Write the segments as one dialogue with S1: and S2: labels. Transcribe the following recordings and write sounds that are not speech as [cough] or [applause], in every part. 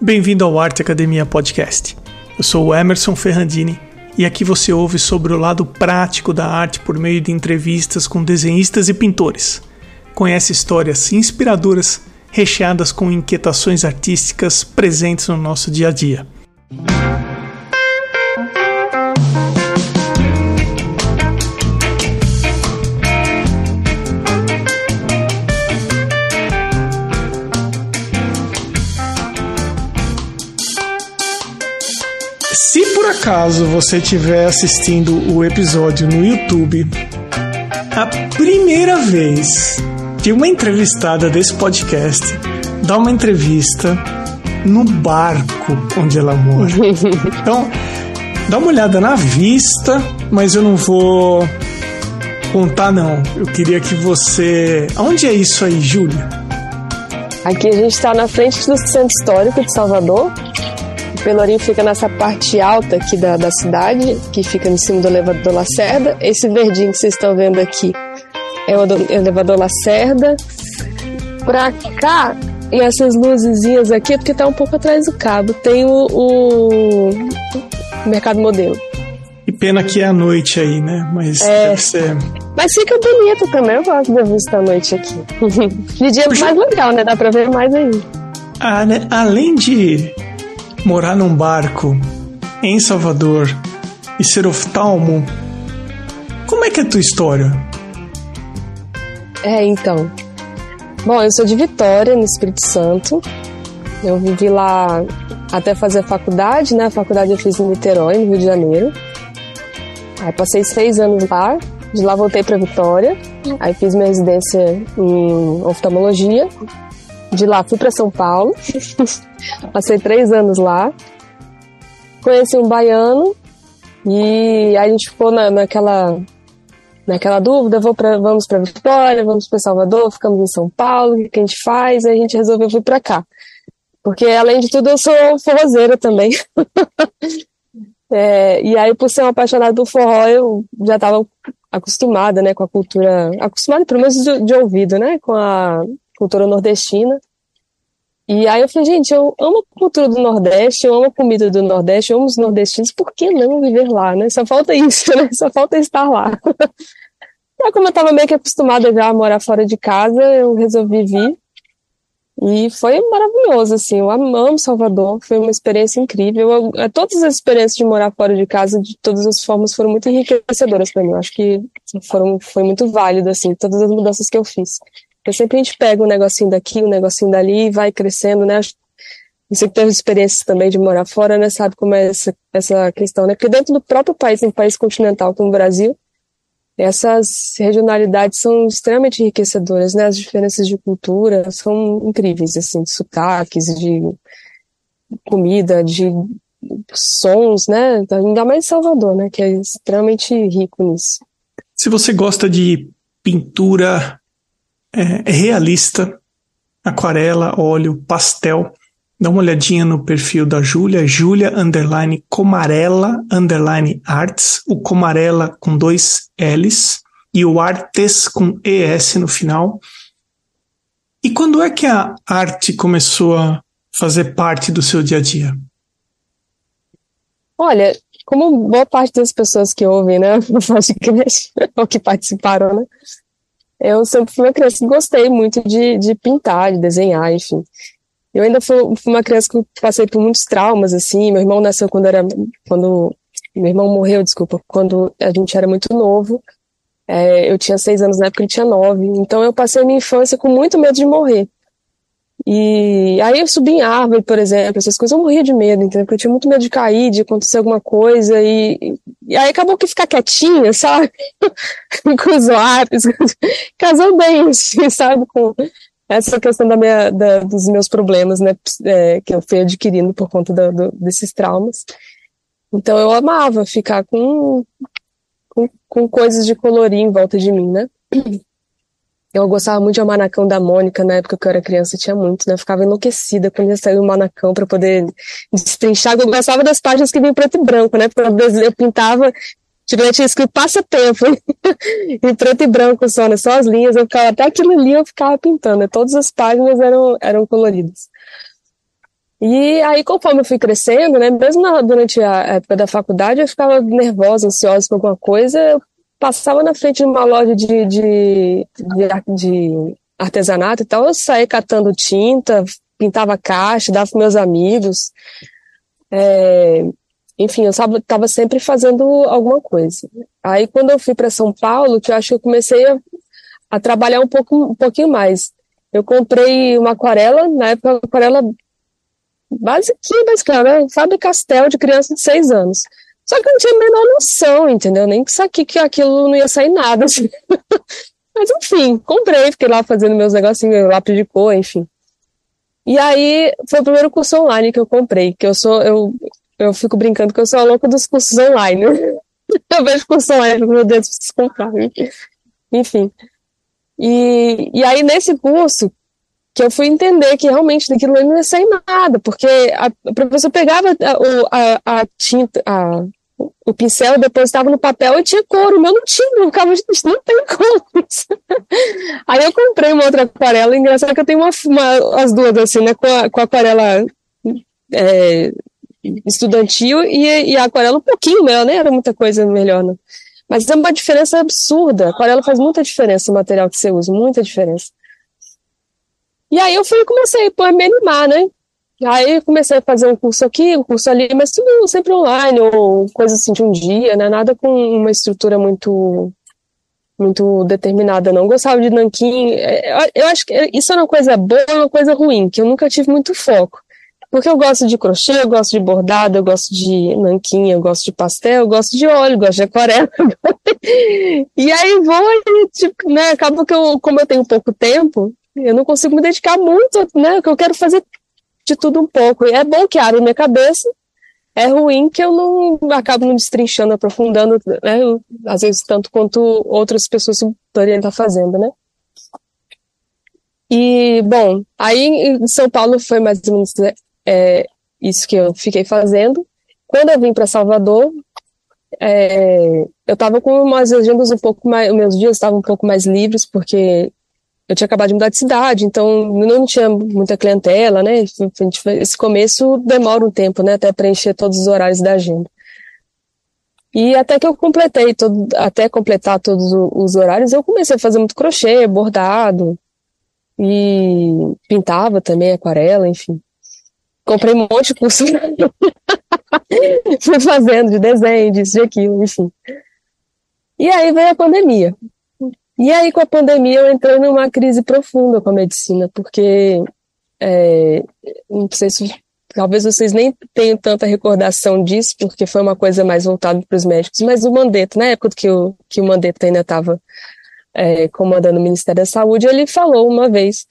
S1: Bem-vindo ao Arte Academia Podcast. Eu sou o Emerson Ferrandini e aqui você ouve sobre o lado prático da arte por meio de entrevistas com desenhistas e pintores. Conhece histórias inspiradoras recheadas com inquietações artísticas presentes no nosso dia a dia. Acaso você estiver assistindo o episódio no YouTube, a primeira vez que uma entrevistada desse podcast dá uma entrevista no barco onde ela mora. [laughs] Então, dá uma olhada na vista, mas eu não vou contar não. Eu queria que você. Aonde é isso aí, Júlia?
S2: Aqui a gente está na frente do Centro Histórico de Salvador. Pelourinho fica nessa parte alta aqui da, da cidade, que fica em cima do elevador Lacerda. Esse verdinho que vocês estão vendo aqui é o elevador Lacerda. Pra cá, e essas luzezinhas aqui, é porque tá um pouco atrás do cabo, tem o, o Mercado Modelo.
S1: E pena que é a noite aí, né? Mas
S2: É.
S1: deve ser.
S2: Mas fica bonito também, eu gosto da vista à noite aqui. [laughs] De dia é mais legal, né? Dá pra ver mais aí.
S1: Ah, né? Além de morar num barco em Salvador e ser oftalmo, como é que é a tua história?
S2: É, então. Bom, eu sou de Vitória, no Espírito Santo. Eu vivi lá até fazer a faculdade, né? A faculdade eu fiz em Niterói, no Rio de Janeiro. Aí passei seis anos lá. De lá voltei para Vitória. Aí fiz minha residência em oftalmologia. De lá fui para São Paulo. [laughs] passei três anos lá. Conheci um baiano. E a gente ficou na, naquela naquela dúvida, vou pra, vamos para Vitória, vamos para Salvador, ficamos em São Paulo, o que que a gente faz? Aí a gente resolveu vir para cá. Porque, além de tudo, eu sou forrozeira também. [laughs] É, e aí, por ser uma apaixonada por forró, eu já estava acostumada, né, com a cultura, acostumada pelo menos de, de ouvido, né, com a cultura nordestina. E aí eu falei, gente, eu amo a cultura do Nordeste, eu amo a comida do Nordeste, eu amo os nordestinos, por que não viver lá, né? Só falta isso, né? Só falta estar lá. [laughs] Aí, como eu estava meio que acostumada já a morar fora de casa, eu resolvi vir. E foi maravilhoso, assim, eu amo Salvador, foi uma experiência incrível. Eu- eh, todas as experiências de morar fora de casa, de todas as formas, foram muito enriquecedoras para mim. Eu acho que foram, foi muito válido, assim, todas as mudanças que eu fiz. Porque sempre a gente pega um negocinho daqui, um negocinho dali e vai crescendo, né? Você que teve experiências também de morar fora, né? Sabe como é essa, essa questão, né? Porque dentro do próprio país, em um país continental como o Brasil, essas regionalidades são extremamente enriquecedoras, né? As diferenças de cultura são incríveis, assim, de sotaques, de comida, de sons, né? Ainda mais Salvador, né? Que é extremamente rico nisso.
S1: Se você gosta de pintura é, realista, aquarela, óleo, pastel, dá uma olhadinha no perfil da Júlia, Júlia underline Comarela underline Arts, o Comarela com dois L's e o Artes com ES no final. E quando é que a arte começou a fazer parte do seu dia a dia?
S2: Olha, como boa parte das pessoas que ouvem, né, o podcast, [laughs] ou que participaram, né, eu sempre fui uma criança que gostei muito de, de pintar, de desenhar, enfim. Eu ainda fui, fui uma criança que passei por muitos traumas, assim, meu irmão nasceu quando era, quando, meu irmão morreu, desculpa, quando a gente era muito novo, É, eu tinha seis anos na época, ele tinha nove, então eu passei a minha infância com muito medo de morrer. E aí eu subi em árvore, por exemplo, essas coisas eu morria de medo, entendeu? Porque eu tinha muito medo de cair, de acontecer alguma coisa, e, e aí acabou que ficar quietinha, sabe? [laughs] com os lápis, [laughs] casou bem, [laughs] assim, sabe? Com essa questão da minha, da, dos meus problemas, né? É, que eu fui adquirindo por conta da- do- desses traumas. Então eu amava ficar com, com, com coisas de colorir em volta de mim, né? Eu gostava muito de o Manacão da Mônica, na época que eu era criança, tinha muito, né? Eu ficava enlouquecida quando ia sair o Manacão para poder destrinchar. Eu gostava das páginas que vinham preto e branco, né? Porque eu pintava, tipo, eu tinha escrito passatempo [laughs] em preto e branco só, né? Só as linhas, eu ficava, até aquilo ali eu ficava pintando, né? Todas as páginas eram, eram coloridas. E aí, conforme eu fui crescendo, né, mesmo na, durante a época da faculdade, eu ficava nervosa, ansiosa com alguma coisa, eu passava na frente de uma loja de, de, de, de artesanato e tal, eu saía catando tinta, pintava caixa, dava para meus amigos. É, enfim, eu estava sempre fazendo alguma coisa. Aí, quando eu fui para São Paulo, que eu acho que eu comecei a, a, trabalhar um, pouco, um pouquinho mais. Eu comprei uma aquarela, na época, uma aquarela básica, básica, né? Fábio Castel, de criança de seis anos. Só que eu não tinha a menor noção, entendeu? Nem que saquei que aquilo não ia sair nada. Assim. [laughs] Mas enfim, comprei, fiquei lá fazendo meus negocinhos, lápis de cor, enfim. E aí foi o primeiro curso online que eu comprei, que eu sou, eu, eu fico brincando que eu sou a louca dos cursos online. [laughs] eu vejo curso online, meu Deus, preciso comprar. Enfim. E, e aí nesse curso, que eu fui entender que realmente daquilo não ia sair nada, porque a, a professora pegava a, a, a tinta, o pincel depositava no papel e tinha cor, o meu não tinha, eu ficava, não tem cor. [laughs] Aí eu comprei uma outra aquarela, engraçado que eu tenho uma, uma as duas assim, né, com a, com aquarela é, estudantil e, e, a aquarela um pouquinho melhor, nem era muita coisa melhor, não. Mas é uma diferença absurda, a aquarela faz muita diferença o material que você usa, muita diferença. E aí eu fui comecei a me animar, né? Aí comecei a fazer um curso aqui, um curso ali, mas tudo sempre online, ou coisa assim de um dia, né? Nada com uma estrutura muito muito determinada, não. Gostava de nanquim. É, eu acho que isso é uma coisa boa e uma coisa ruim, que eu nunca tive muito foco. Porque eu gosto de crochê, eu gosto de bordado, eu gosto de nanquim, eu gosto de pastel, eu gosto de óleo, eu gosto de aquarela. [laughs] e aí vou e, tipo, né, acaba que eu, como eu tenho pouco tempo, eu não consigo me dedicar muito, né? Que eu quero fazer de tudo um pouco. E é bom que abre minha cabeça, é ruim que eu não acabo não destrinchando, aprofundando, né? Às vezes tanto quanto outras pessoas poderiam estar fazendo, né? E, bom, aí em São Paulo foi mais ou menos é, isso que eu fiquei fazendo. Quando eu vim para Salvador, é, eu estava com umas agendas um pouco mais, meus dias estavam um pouco mais livres, porque eu tinha acabado de mudar de cidade, então não tinha muita clientela, né? Esse começo demora um tempo, né? Até preencher todos os horários da agenda. E até que eu completei, todo, até completar todos os horários, eu comecei a fazer muito crochê, bordado, e pintava também, aquarela, enfim. Comprei um monte de curso. [laughs] Fui fazendo de desenho, disso, de aquilo, enfim. E aí veio a pandemia. E aí, com a pandemia, eu entrei numa crise profunda com a medicina, porque é, não sei se talvez vocês nem tenham tanta recordação disso, porque foi uma coisa mais voltada para os médicos, mas o Mandetta, na época que o, que o Mandetta ainda estava é, comandando o Ministério da Saúde, ele falou uma vez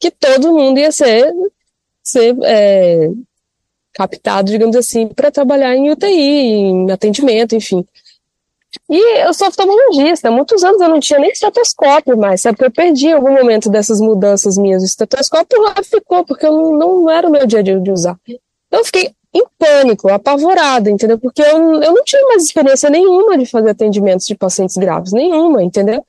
S2: que todo mundo ia ser, ser é, captado, digamos assim, para trabalhar em UTI, em atendimento, enfim. E eu sou oftalmologista, há muitos anos eu não tinha nem estetoscópio mais, sabe? Porque eu perdi algum momento dessas mudanças minhas. O estetoscópio lá ficou, porque eu não, não era o meu dia de, de usar. Eu fiquei em pânico, apavorada, entendeu? Porque eu, eu não tinha mais experiência nenhuma de fazer atendimentos de pacientes graves, nenhuma, entendeu?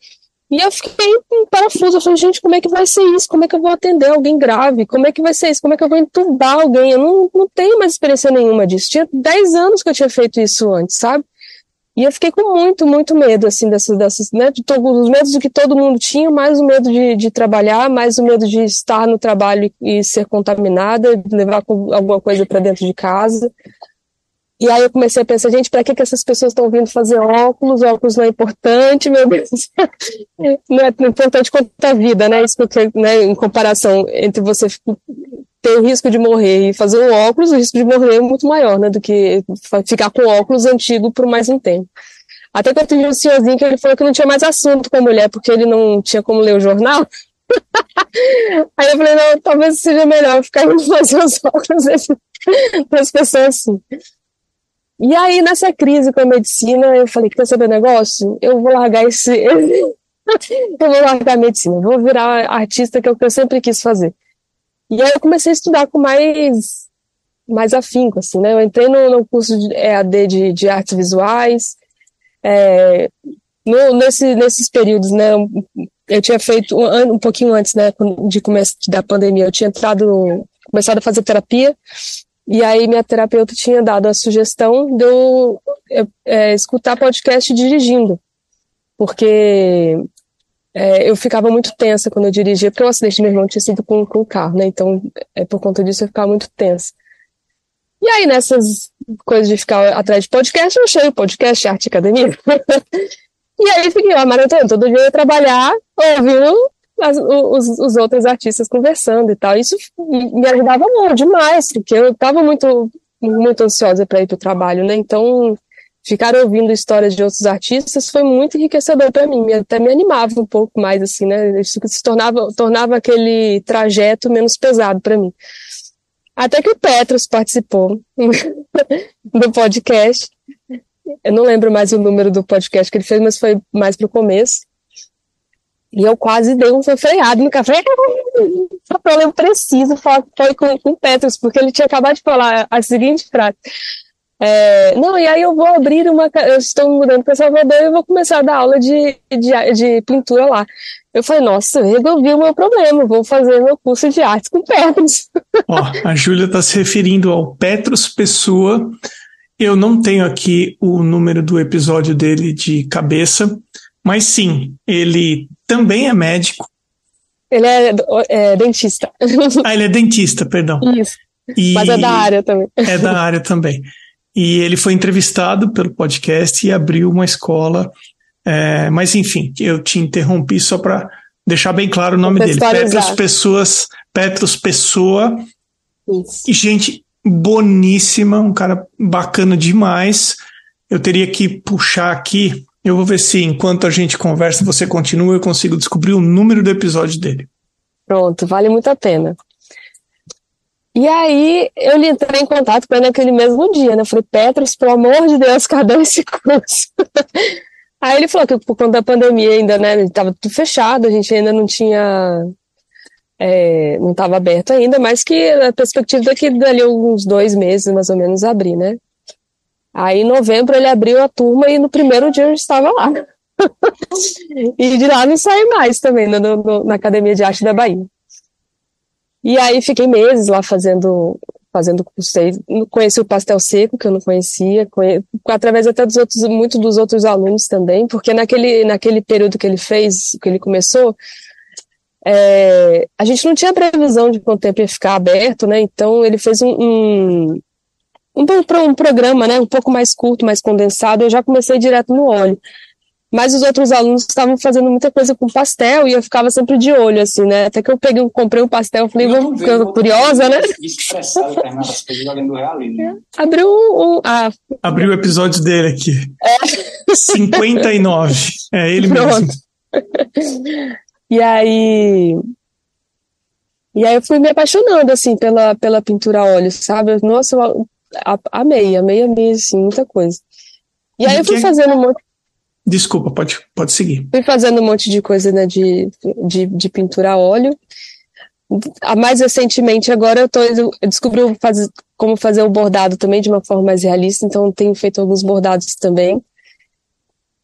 S2: E eu fiquei em parafuso, eu falei, gente, como é que vai ser isso? Como é que eu vou atender alguém grave? Como é que vai ser isso? Como é que eu vou entubar alguém? Eu não, não tenho mais experiência nenhuma disso. Tinha 10 anos que eu tinha feito isso antes, sabe? E eu fiquei com muito, muito medo, assim, dessas, dessas né, de todos os medos que todo mundo tinha, mais o medo de, de trabalhar, mais o medo de estar no trabalho e, ser contaminada, levar alguma coisa para dentro de casa. E aí eu comecei a pensar, gente, para que, que essas pessoas estão vindo fazer óculos? Óculos não é importante, meu Deus. [laughs] não é importante quanto a vida, né? Isso que, né, em comparação entre você ter o risco de morrer e fazer o óculos, o risco de morrer é muito maior, né, do que ficar com óculos antigo por mais um tempo. Até que eu tive um senhorzinho que ele falou que não tinha mais assunto com a mulher, porque ele não tinha como ler o jornal. [laughs] Aí eu falei, não, talvez seja melhor ficar [laughs] indo fazer os óculos das pessoas assim. E aí, nessa crise com a medicina, eu falei, quer saber negócio? Eu vou largar esse... [laughs] eu vou largar a medicina, vou virar artista, que é o que eu sempre quis fazer. E aí eu comecei a estudar com mais, mais afinco, assim, né? Eu entrei no, no curso de EAD de, de artes visuais, é, no, nesse, nesses períodos, né? Eu tinha feito um, um pouquinho antes, né, de começo da pandemia, eu tinha entrado começado a fazer terapia, e aí minha terapeuta tinha dado a sugestão de eu é, escutar podcast dirigindo, porque é, eu ficava muito tensa quando eu dirigia, porque o acidente do meu irmão tinha sido com, com o carro, né? Então, é, por conta disso, eu ficava muito tensa. E aí, nessas coisas de ficar atrás de podcast, eu achei o podcast Arte Academia. [laughs] e aí, fiquei lá maratona, todo dia eu ia trabalhar, ouvindo as, os, os outros artistas conversando e tal. Isso me ajudava muito, demais, porque eu estava muito, muito ansiosa para ir para o trabalho, né? Então, ficar ouvindo histórias de outros artistas foi muito enriquecedor para mim, até me animava um pouco mais, assim, né? Isso se tornava, tornava aquele trajeto menos pesado para mim. Até que o Petros participou [laughs] do podcast. Eu não lembro mais o número do podcast que ele fez, mas foi mais pro começo. E eu quase dei um freado no café. Só problema preciso foi com, com o Petros, porque ele tinha acabado de falar a seguinte frase. É, não, e aí eu vou abrir uma. Eu estou mudando para Salvador e eu vou começar a dar aula de, de, de pintura lá. Eu falei, nossa, eu resolvi o meu problema, vou fazer meu curso de artes com Petros. [laughs]
S1: Ó, a Júlia está se referindo ao Petros Pessoa. Eu não tenho aqui o número do episódio dele de cabeça, mas sim, ele também é médico.
S2: Ele é, é dentista.
S1: Ah, ele é dentista, perdão.
S2: Isso. E mas é da área também.
S1: É da área também. E ele foi entrevistado pelo podcast e abriu uma escola. É, mas enfim, eu te interrompi só para deixar bem claro o nome dele. Petros Pessoas, Petros Pessoa. Isso. E gente boníssima, um cara bacana demais. Eu teria que puxar aqui. Eu vou ver se enquanto a gente conversa, você continua, eu consigo descobrir o número do episódio dele.
S2: Pronto, vale muito a pena. E aí eu entrei em contato com ele naquele mesmo dia, né? Eu falei, Petros, pelo amor de Deus, [laughs] cadê esse curso? [laughs] aí ele falou que por conta da pandemia ainda, né? Estava tudo fechado, a gente ainda não tinha. É, não estava aberto ainda, mas que a perspectiva daqui dali uns dois meses, mais ou menos, abrir, né? Aí em novembro ele abriu a turma e no primeiro dia eu estava lá. [laughs] e de lá não saí mais também, no, no, na Academia de Arte da Bahia. E aí fiquei meses lá fazendo fazendo curso. Conheci o pastel seco, que eu não conhecia, conhe... através até dos outros, muito dos outros alunos também, porque naquele, naquele período que ele fez, que ele começou, é, a gente não tinha previsão de quanto tempo ia ficar aberto, né? Então ele fez um, um, um, um programa, né? Um pouco mais curto, mais condensado. Eu já comecei direto no óleo. Mas os outros alunos estavam fazendo muita coisa com pastel e eu ficava sempre de olho, assim, né? Até que eu peguei, comprei um pastel, falei, vamos, ficando curiosa, né? Abriu um. Ah.
S1: Abriu o episódio dele aqui. É. 59. É ele Pronto.
S2: mesmo. E aí. E aí eu fui me apaixonando, assim, pela, pela pintura a óleo, sabe? Nossa, eu amei, amei, amei, assim, muita coisa. E aí eu fui fazendo um monte.
S1: Desculpa, pode, pode seguir.
S2: Fui fazendo um monte de coisa né, de, de, de pintura a óleo. Mais recentemente, agora eu, tô, eu descobri faz, como fazer o bordado também de uma forma mais realista, então tenho feito alguns bordados também.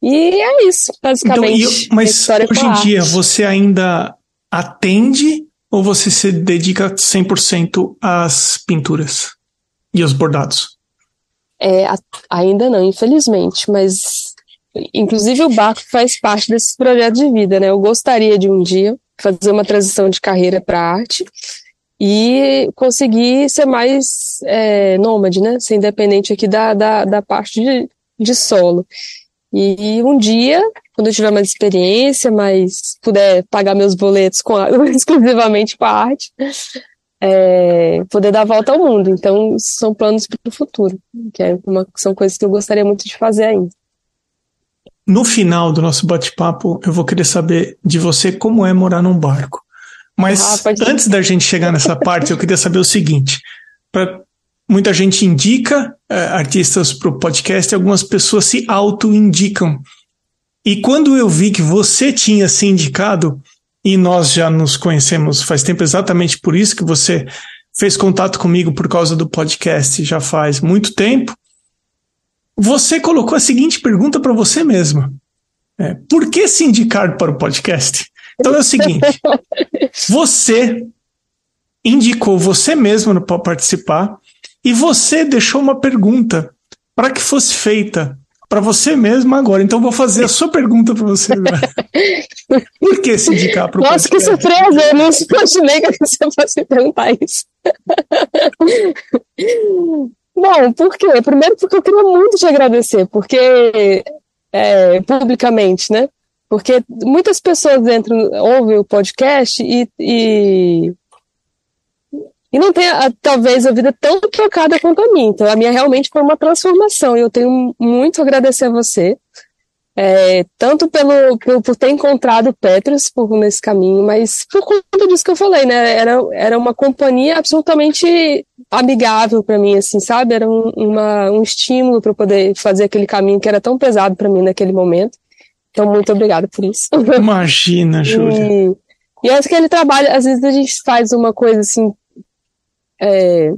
S2: E é isso, basicamente. Então,
S1: eu, mas hoje em dia, você ainda atende ou você se dedica 100% às pinturas e aos bordados?
S2: É, ainda não, infelizmente, mas Inclusive o barco faz parte desse projeto de vida, né? Eu gostaria de um dia fazer uma transição de carreira para arte e conseguir ser mais é, nômade, né? Ser independente aqui da, da, da parte de, de solo. E um dia, quando eu tiver mais experiência, mas puder pagar meus boletos com a, [laughs] exclusivamente com a arte, é, poder dar a volta ao mundo. Então, são planos para o futuro, que é uma, são coisas que eu gostaria muito de fazer ainda.
S1: No final do nosso bate-papo, eu vou querer saber de você como é morar num barco. Mas ah, antes da gente chegar nessa parte, eu queria saber o seguinte: pra, muita gente indica é, artistas para o podcast, e algumas pessoas se auto-indicam. E quando eu vi que você tinha se indicado, e nós já nos conhecemos faz tempo exatamente por isso que você fez contato comigo por causa do podcast já faz muito tempo, você colocou a seguinte pergunta para você mesma: é, por que se indicar para o podcast? Então é o seguinte: [laughs] você indicou você mesmo para participar e você deixou uma pergunta para que fosse feita para você mesmo agora. Então vou fazer a sua pergunta para você agora. [laughs] Por que se indicar para o
S2: Nossa, que surpresa! Eu não imaginei que você fosse perguntar isso. Bom, por quê? Primeiro porque eu queria muito te agradecer, porque é, publicamente, né? Porque muitas pessoas entram, ouvem o podcast e, e, e não tem, a, talvez, a vida tão trocada quanto a minha. Então, a minha realmente foi uma transformação. E eu tenho muito a agradecer a você, é, tanto pelo, pelo, por ter encontrado Petrus por, nesse caminho, mas por conta disso que eu falei, né? Era, era uma companhia absolutamente amigável para mim, assim, sabe? Era um, uma, um estímulo para poder fazer aquele caminho que era tão pesado para mim naquele momento. Então, muito obrigada por isso. [laughs]
S1: Imagina, Júlia.
S2: E, e acho que ele trabalha, às vezes a gente faz uma coisa assim. É,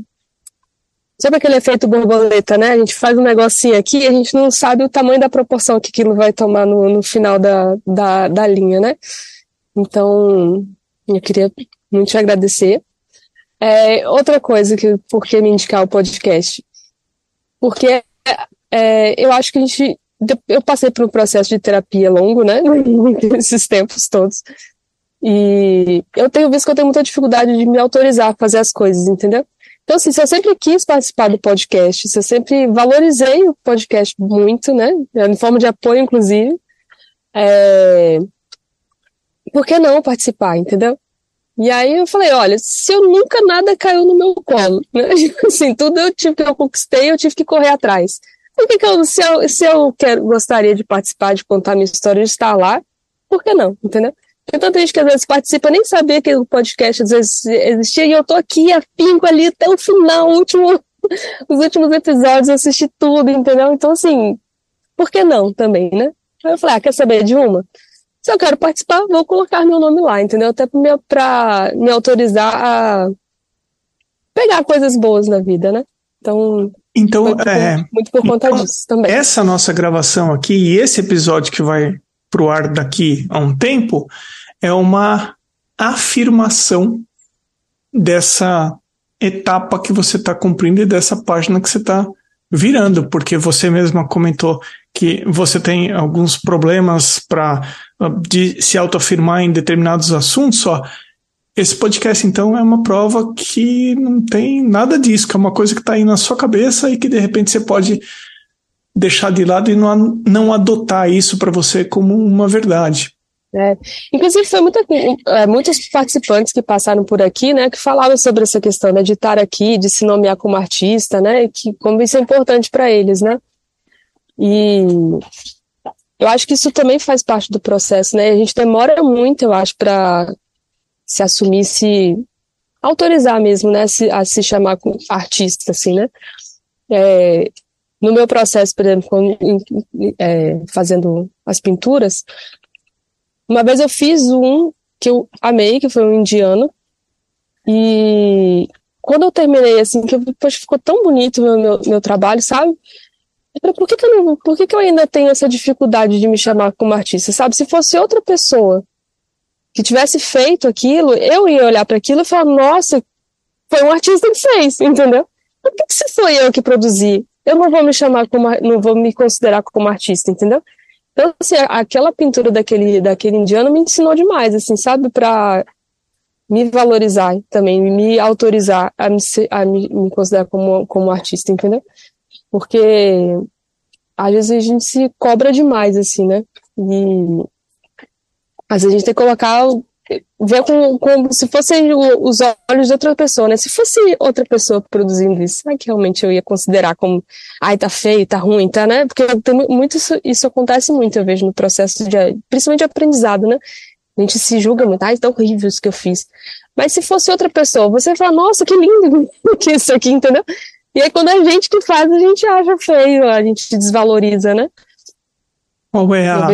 S2: sabe aquele efeito borboleta, né? A gente faz um negocinho aqui e a gente não sabe o tamanho da proporção que aquilo vai tomar no, no final da, da, da linha, né? Então, eu queria muito te agradecer. É, outra coisa que por que me indicar o podcast? Porque é, eu acho que a gente eu passei por um processo de terapia longo, né? [laughs] Nesses tempos todos. E eu tenho visto que eu tenho muita dificuldade de me autorizar a fazer as coisas, entendeu? Então, assim, se eu sempre quis participar do podcast, se eu sempre valorizei o podcast muito, né? Em forma de apoio, inclusive. É... Por que não participar, entendeu? E aí eu falei, olha, se eu nunca nada caiu no meu colo, [laughs] né? Assim, tudo eu tive que eu conquistei, eu tive que correr atrás. Por que, que eu, se eu, se eu quero, gostaria de participar, de contar minha história, de estar lá, por que não, entendeu? Tem tanta gente que às vezes participa, nem sabia que o podcast às vezes existia, e eu tô aqui, afinco ali até o final, o último, [laughs] os últimos episódios, eu assisti tudo, entendeu? Então, assim, por que não também, né? Aí eu falei, ah, quer saber de uma? Se eu quero participar, vou colocar meu nome lá, entendeu? Até pra me, pra me autorizar a pegar coisas boas na vida, né? Então,
S1: então, muito, é,
S2: por, muito por conta então, disso também.
S1: Essa nossa gravação aqui e esse episódio que vai pro ar daqui a um tempo é uma afirmação dessa etapa que você está cumprindo e dessa página que você está virando, porque você mesma comentou que você tem alguns problemas para de se autoafirmar em determinados assuntos, só esse podcast, então, é uma prova que não tem nada disso, que é uma coisa que está aí na sua cabeça e que de repente você pode deixar de lado e não, não adotar isso para você como uma verdade.
S2: É. Inclusive, foi muita, é, muitos participantes que passaram por aqui, né, que falaram sobre essa questão né, de estar aqui, de se nomear como artista, né, que como isso é importante para eles, né. E eu acho que isso também faz parte do processo, né. A gente demora muito, eu acho, para se assumisse, autorizar mesmo, né, se, a se chamar artista, assim, né. É, no meu processo, por exemplo, é, fazendo as pinturas, uma vez eu fiz um que eu amei, que foi um indiano, e quando eu terminei, assim, que eu, poxa, ficou tão bonito o meu, meu, meu trabalho, sabe? Por que, que, eu não, por que, que eu ainda tenho essa dificuldade de me chamar como artista, sabe? Se fosse outra pessoa que tivesse feito aquilo, eu ia olhar para aquilo e falar, nossa, foi um artista que fez, entendeu? Por que, que se foi eu que produzi? Eu não vou me chamar como, não vou me considerar como artista, entendeu? Então, assim, aquela pintura daquele, daquele indiano me ensinou demais, assim, sabe? Para me valorizar também, me autorizar a me, a me, me considerar como, como artista, entendeu? Porque às vezes a gente se cobra demais, assim, né? E às vezes a gente tem que colocar, ver como, como se fossem os olhos de outra pessoa, né? Se fosse outra pessoa produzindo isso, será que realmente eu ia considerar como, ai, tá feio, tá ruim, tá, né? Porque tem muito isso, isso acontece muito, eu vejo no processo de, principalmente de aprendizado, né? A gente se julga muito, ai, tá horrível isso que eu fiz. Mas se fosse outra pessoa, você fala, nossa, que lindo [laughs] que isso aqui, entendeu? E aí quando é a gente que faz, a gente acha feio, a gente desvaloriza, né?
S1: Qual é a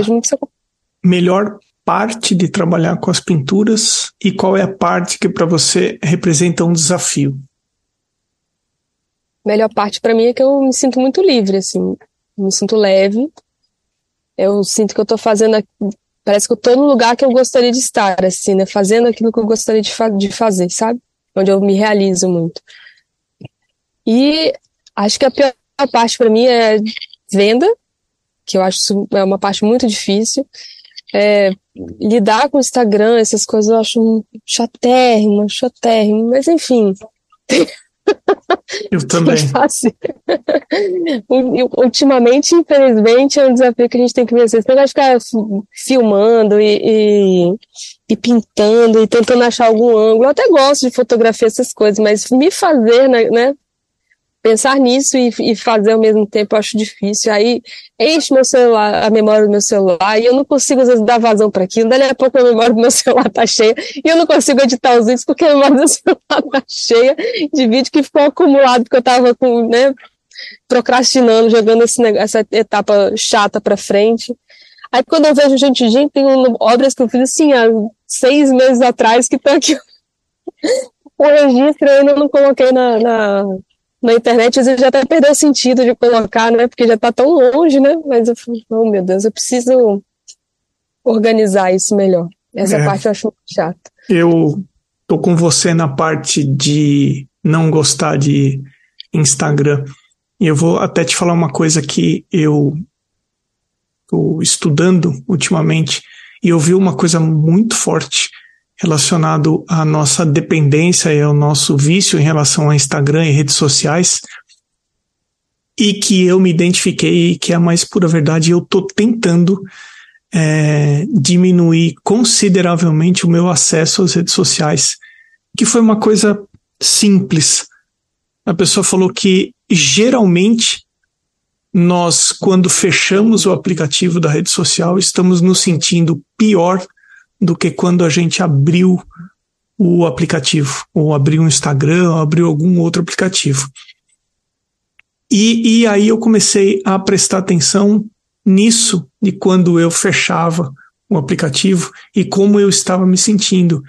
S1: melhor parte de trabalhar com as pinturas e qual é a parte que para você representa um desafio?
S2: A melhor parte para mim é que eu me sinto muito livre, assim, me sinto leve. Eu sinto que eu tô fazendo, parece que eu tô no lugar que eu gostaria de estar, assim, né, fazendo aquilo que eu gostaria de, fa de fazer, sabe? onde eu me realizo muito. E acho que a pior parte para mim é venda, que eu acho é uma parte muito difícil. É, lidar com o Instagram, essas coisas eu acho chatérrimo, chatérrimo, mas enfim.
S1: Eu [laughs] também.
S2: Ultimamente, infelizmente, é um desafio que a gente tem que vencer. Você vai ficar filmando e, e, e, pintando e tentando achar algum ângulo. Eu até gosto de fotografia, essas coisas, mas me fazer, né, né pensar nisso e, e, fazer ao mesmo tempo eu acho difícil. Aí enche meu celular, a memória do meu celular, e eu não consigo, às vezes, dar vazão para aquilo. Daí a pouco a memória do meu [laughs] celular tá cheia, e eu não consigo editar os vídeos porque a memória do [laughs] celular tá cheia de vídeo que ficou acumulado, porque eu tava com, né, procrastinando, jogando esse, essa etapa chata para frente. Aí quando eu vejo gente, gente, tem obras que eu fiz assim há seis meses atrás que estão aqui. [laughs] o registro eu não coloquei na, na na internet, às vezes já até perdeu o sentido de colocar, né? Porque já está tão longe, né? Mas eu falei, oh meu Deus, eu preciso organizar isso melhor. Essa é, parte eu acho muito chata.
S1: Eu tô com você na parte de não gostar de Instagram. E eu vou até te falar uma coisa que eu tô estudando ultimamente e eu vi uma coisa muito forte relacionado à nossa dependência e ao nosso vício em relação a Instagram e redes sociais, e que eu me identifiquei, que é a mais pura verdade, eu estou tentando é, diminuir consideravelmente o meu acesso às redes sociais, que foi uma coisa simples. A pessoa falou que geralmente nós, quando fechamos o aplicativo da rede social, estamos nos sentindo pior do que quando a gente abriu o aplicativo, ou abriu um Instagram, ou abriu algum outro aplicativo. E, e aí eu comecei a prestar atenção nisso, de quando eu fechava o aplicativo e como eu estava me sentindo.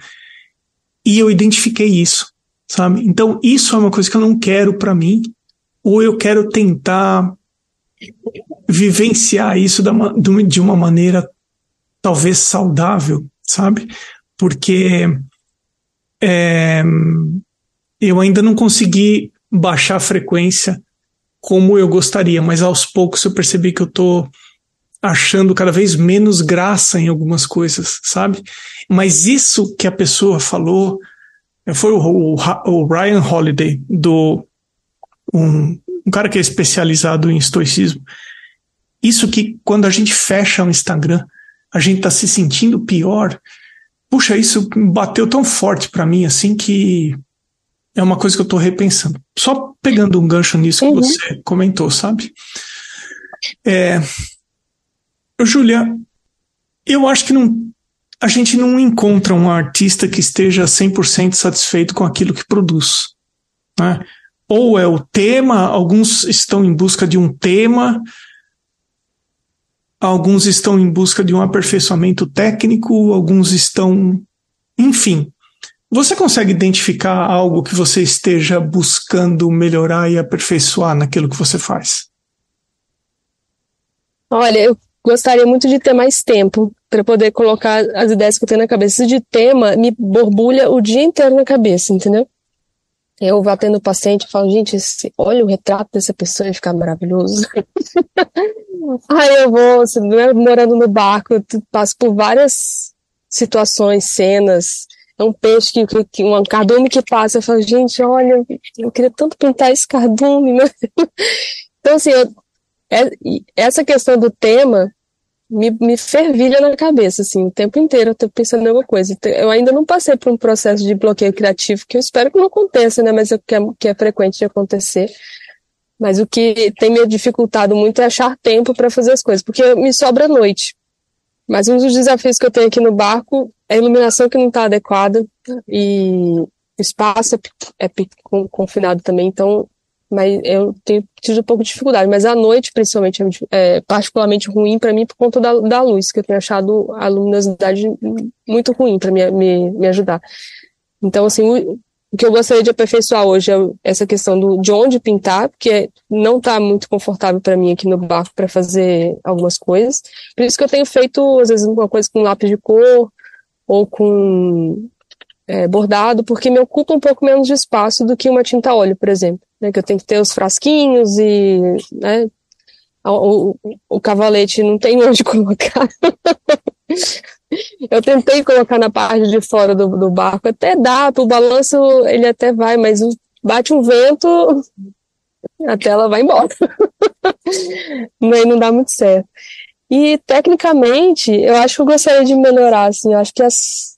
S1: E eu identifiquei isso, sabe? Então, isso é uma coisa que eu não quero para mim, ou eu quero tentar vivenciar isso de uma maneira talvez saudável, sabe? Porque é, eu ainda não consegui baixar a frequência como eu gostaria, mas aos poucos eu percebi que eu tô achando cada vez menos graça em algumas coisas, sabe? Mas isso que a pessoa falou foi o, o, o Ryan Holiday, do um, um cara que é especializado em estoicismo. Isso que quando a gente fecha o Instagram, a gente está se sentindo pior. Puxa, isso bateu tão forte para mim assim que é uma coisa que eu estou repensando. Só pegando um gancho nisso que uhum. você comentou, sabe? É, Júlia, eu acho que não, a gente não encontra um artista que esteja 100% satisfeito com aquilo que produz. Né? Ou é o tema, alguns estão em busca de um tema, alguns estão em busca de um aperfeiçoamento técnico, alguns estão. Enfim. Você consegue identificar algo que você esteja buscando melhorar e aperfeiçoar naquilo que você faz?
S2: Olha, eu gostaria muito de ter mais tempo para poder colocar as ideias que eu tenho na cabeça. Isso de tema me borbulha o dia inteiro na cabeça, entendeu? Eu vou atendo o paciente e falo, gente, esse, olha o retrato dessa pessoa e ficar maravilhoso. [laughs] Aí eu vou, né, morando no barco, eu passo por várias situações, cenas. É um peixe, que, que um cardume que passa. Eu falo, gente, olha, eu queria tanto pintar esse cardume. [laughs] Então, assim, eu, é, essa questão do tema me, me fervilha na cabeça, assim, o tempo inteiro eu tô pensando em alguma coisa. Eu ainda não passei por um processo de bloqueio criativo, que eu espero que não aconteça, né, mas é, que é, que é frequente de acontecer. Mas o que tem me dificultado muito é achar tempo para fazer as coisas, porque me sobra noite. Mas um dos desafios que eu tenho aqui no barco é a iluminação que não está adequada e o espaço é, é confinado também, então mas eu tenho tido um pouco de dificuldade. Mas à noite, principalmente, é, é particularmente ruim para mim por conta da, da luz, que eu tenho achado a luminosidade muito ruim para me, me, me ajudar. Então, assim, o, o, que eu gostaria de aperfeiçoar hoje é essa questão do, de onde pintar, porque não está muito confortável para mim aqui no barco para fazer algumas coisas. Por isso que eu tenho feito, às vezes, uma coisa com lápis de cor, ou com é, bordado, porque me ocupa um pouco menos de espaço do que uma tinta óleo, por exemplo. Né, que eu tenho que ter os frasquinhos e né, o, o, o cavalete não tem [laughs] onde colocar. eu tentei colocar na parte de fora do, do barco, até dá, o balanço ele até vai, mas bate um vento, a tela vai embora. [laughs] Aí não dá muito certo. E tecnicamente, eu acho que eu gostaria de melhorar, assim, eu acho que as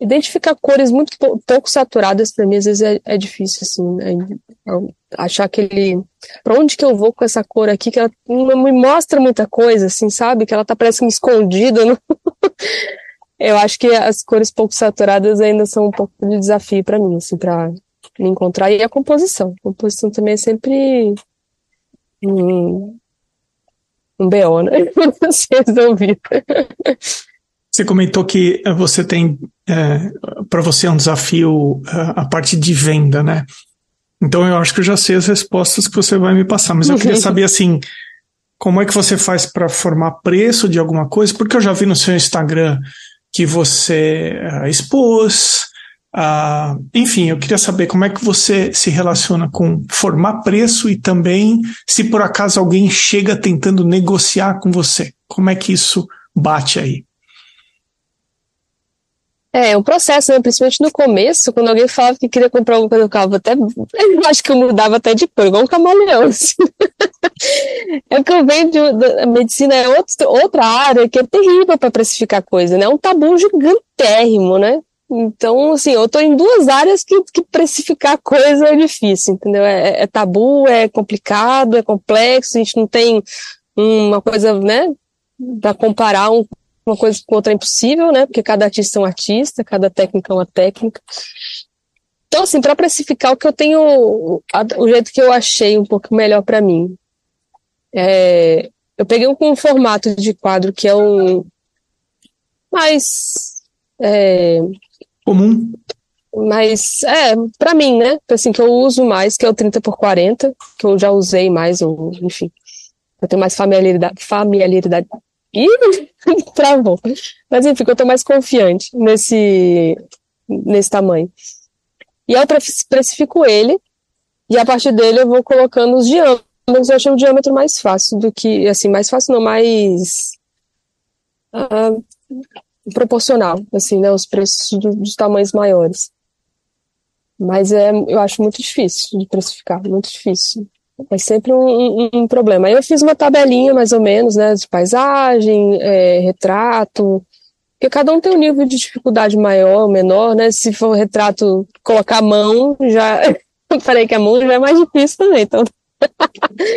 S2: identificar cores muito pouco saturadas para mim às vezes é, é difícil assim né? achar aquele para onde que eu vou com essa cor aqui que ela não me mostra muita coisa assim sabe que ela tá parecendo escondida [laughs] eu acho que as cores pouco saturadas ainda são um pouco de desafio para mim assim para me encontrar e a composição a composição também é sempre um, um BO, né? [laughs] se resolver.
S1: Você comentou que eh, você tem, é, para você é um desafio eh, a parte de venda, né? Então eu acho que eu já sei as respostas que você vai me passar, mas eu queria uhum. saber assim, como é que você faz para formar preço de alguma coisa? Porque eu já vi no seu Instagram que você uh, expôs, uh, enfim, eu queria saber como é que você se relaciona com formar preço e também se por acaso alguém chega tentando negociar com você, como é que isso bate aí?
S2: É, o processo, né? principalmente no começo, quando alguém falava que queria comprar alguma coisa do carro, até, [laughs] eu acho que eu mudava até de cor, igual um camaleão. Assim. [laughs] é que eu venho de, a medicina é outro, outra área que é terrível para precificar coisa, né? É um tabu gigantérrimo, né? Então, assim, eu tô em duas áreas que, que precificar coisa é difícil, entendeu? É, é, é tabu, é complicado, é complexo, a gente não tem uma coisa, né, para comparar um uma coisa com outra é impossível, né? Porque cada artista é um artista, cada técnica é uma técnica. Então, assim, para precificar o que eu tenho, o jeito que eu achei um pouco melhor para mim, é, eu peguei um, um, formato de quadro que é um mais é,
S1: comum,
S2: mas é para mim, né? Assim que eu uso mais, que é o 30 por 40, que eu já usei mais, ou enfim, eu tenho mais familiaridade, familiaridade Ih, [laughs] travou. Mas enfim, eu tô mais confiante nesse, nesse tamanho. E aí eu precifico ele, e a partir dele eu vou colocando os diâmetros. Eu achei o diâmetro mais fácil do que, assim, mais fácil não, mais uh, proporcional, assim, né, os preços do, dos tamanhos maiores. Mas é, eu acho muito difícil de precificar, muito difícil. É sempre um, um, um, problema. Aí eu fiz uma tabelinha, mais ou menos, né, de paisagem, é, retrato, porque cada um tem um nível de dificuldade maior, menor, né? Se for retrato, colocar a mão, já. [laughs] Peraí, que a mão já é mais difícil também, então.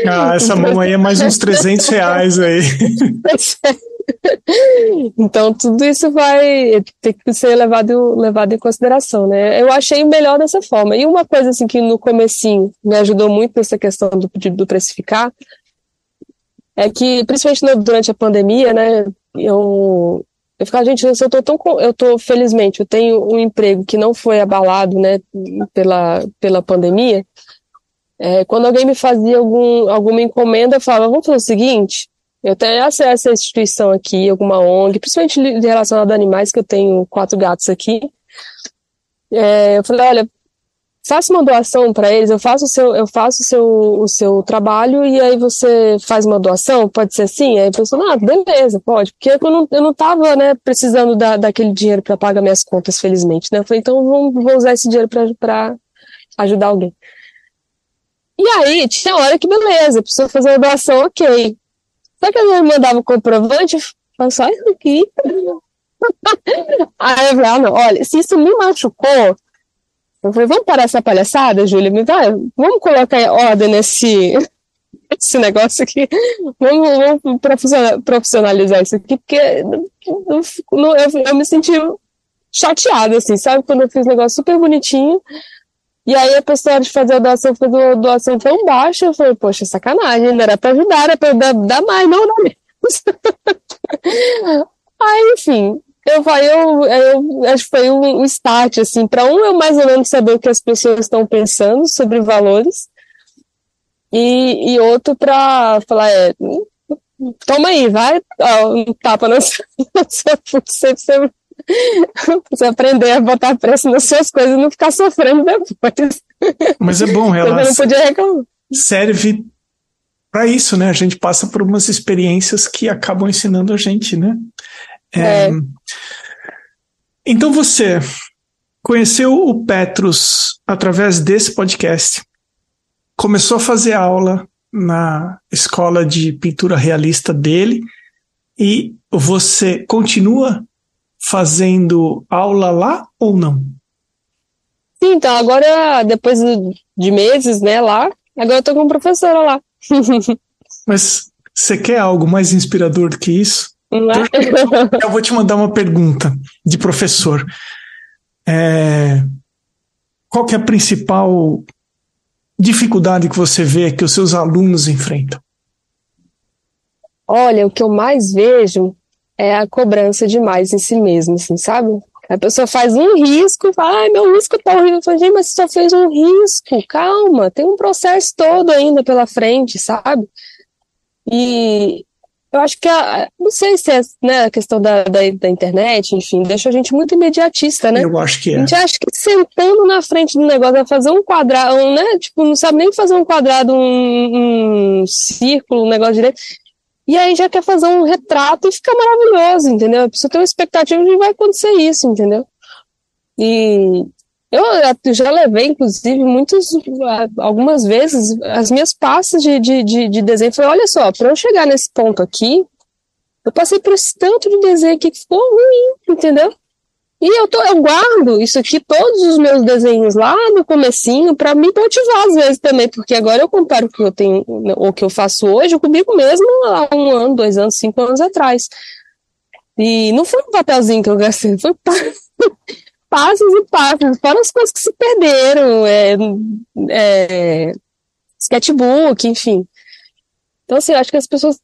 S1: Ah, essa mão aí é mais uns 300 reais aí. [laughs] [laughs]
S2: então tudo isso vai ter que ser levado, levado em consideração, né? Eu achei melhor dessa forma. E uma coisa assim que no comecinho me ajudou muito nessa questão do, do precificar é que, principalmente durante a pandemia, né, eu, eu ficava, gente, eu tô tão, eu tô, felizmente, eu tenho um emprego que não foi abalado, né, pela, pela pandemia, é, quando alguém me fazia algum, alguma encomenda, eu falava, vamos fazer o seguinte, eu tenho acesso a instituição aqui, alguma ONG, principalmente relacionada a animais, que eu tenho quatro gatos aqui. É, eu falei, olha, faça uma doação para eles, eu faço o seu, eu faço o seu, o seu trabalho e aí você faz uma doação, pode ser assim? Aí a pessoa, ah, beleza, pode, porque eu não, eu não tava, né, precisando da, daquele dinheiro para pagar minhas contas, felizmente, né? Eu falei, então vou, usar esse dinheiro para ajudar alguém. E aí, tinha hora que beleza, a pessoa fazer a doação, ok. Só que me mandava o comprovante, falava só isso aqui. Aí eu falei, ah, não, olha, se isso me machucou, eu falei, vamos parar essa palhaçada, Júlia? Me vai, vamos colocar ordem nesse, [laughs] esse negócio aqui. Vamos, vamos profissionalizar isso aqui, porque eu, eu, eu me senti chateada, assim, sabe? Quando eu fiz um negócio super bonitinho, e aí a pessoa de fazer a doação fez uma doação tão baixa, eu falei, poxa, sacanagem, não era pra ajudar, era pra dar, dar mais, não dar menos. [laughs] aí, enfim, eu, eu, eu acho que foi um, um start, assim, para um eu mais ou menos saber o que as pessoas estão pensando sobre valores, e, e outro para falar, é, toma aí, vai, ó, um tapa na sua, [laughs] você, Você aprender a botar preço nas suas coisas e não ficar sofrendo depois.
S1: Mas é bom, [laughs] ela não podia reclamar. serve para isso, né? A gente passa por umas experiências que acabam ensinando a gente, né? É, é. Então você conheceu o Petrus através desse podcast, começou a fazer aula na escola de pintura realista dele e você continua fazendo aula lá ou não?
S2: Sim, então agora, depois de meses, né, lá, agora eu tô como professora lá. [laughs]
S1: Mas você quer algo mais inspirador do que isso? Não é? Eu vou te mandar uma pergunta de professor. É, qual que é a principal dificuldade que você vê que os seus alunos enfrentam?
S2: Olha, o que eu mais vejo é a cobrança demais em si mesmo, assim, sabe? A pessoa faz um risco e fala, ai, meu risco tá horrível. Eu falo, gente, mas você só fez um risco, calma, tem um processo todo ainda pela frente, sabe? E eu acho que, a, não sei se é né, a questão da, da, da, internet, enfim, deixa a gente muito imediatista, né?
S1: Eu acho que é.
S2: A gente acha que sentando na frente do negócio vai fazer um quadrado, né? Tipo, não sabe nem fazer um quadrado, um, um círculo, um negócio direito. E aí já quer fazer um retrato e fica maravilhoso, entendeu? A pessoa tem uma expectativa de que vai acontecer isso, entendeu? E eu já levei, inclusive, muitos, algumas vezes, as minhas pastas de, de, de, de desenho. Falei, olha só, para eu chegar nesse ponto aqui, eu passei por esse tanto de desenho aqui que ficou ruim, entendeu? E eu, tô, eu guardo isso aqui, todos os meus desenhos lá no comecinho, para me motivar às vezes também, porque agora eu comparo o que eu tenho, o que eu faço hoje comigo mesmo há um ano, dois anos, cinco anos atrás. E não foi um papelzinho que eu gastei, foi [laughs] passos e passos, fora as coisas que se perderam, é, é, sketchbook, enfim. Então, assim, acho que as pessoas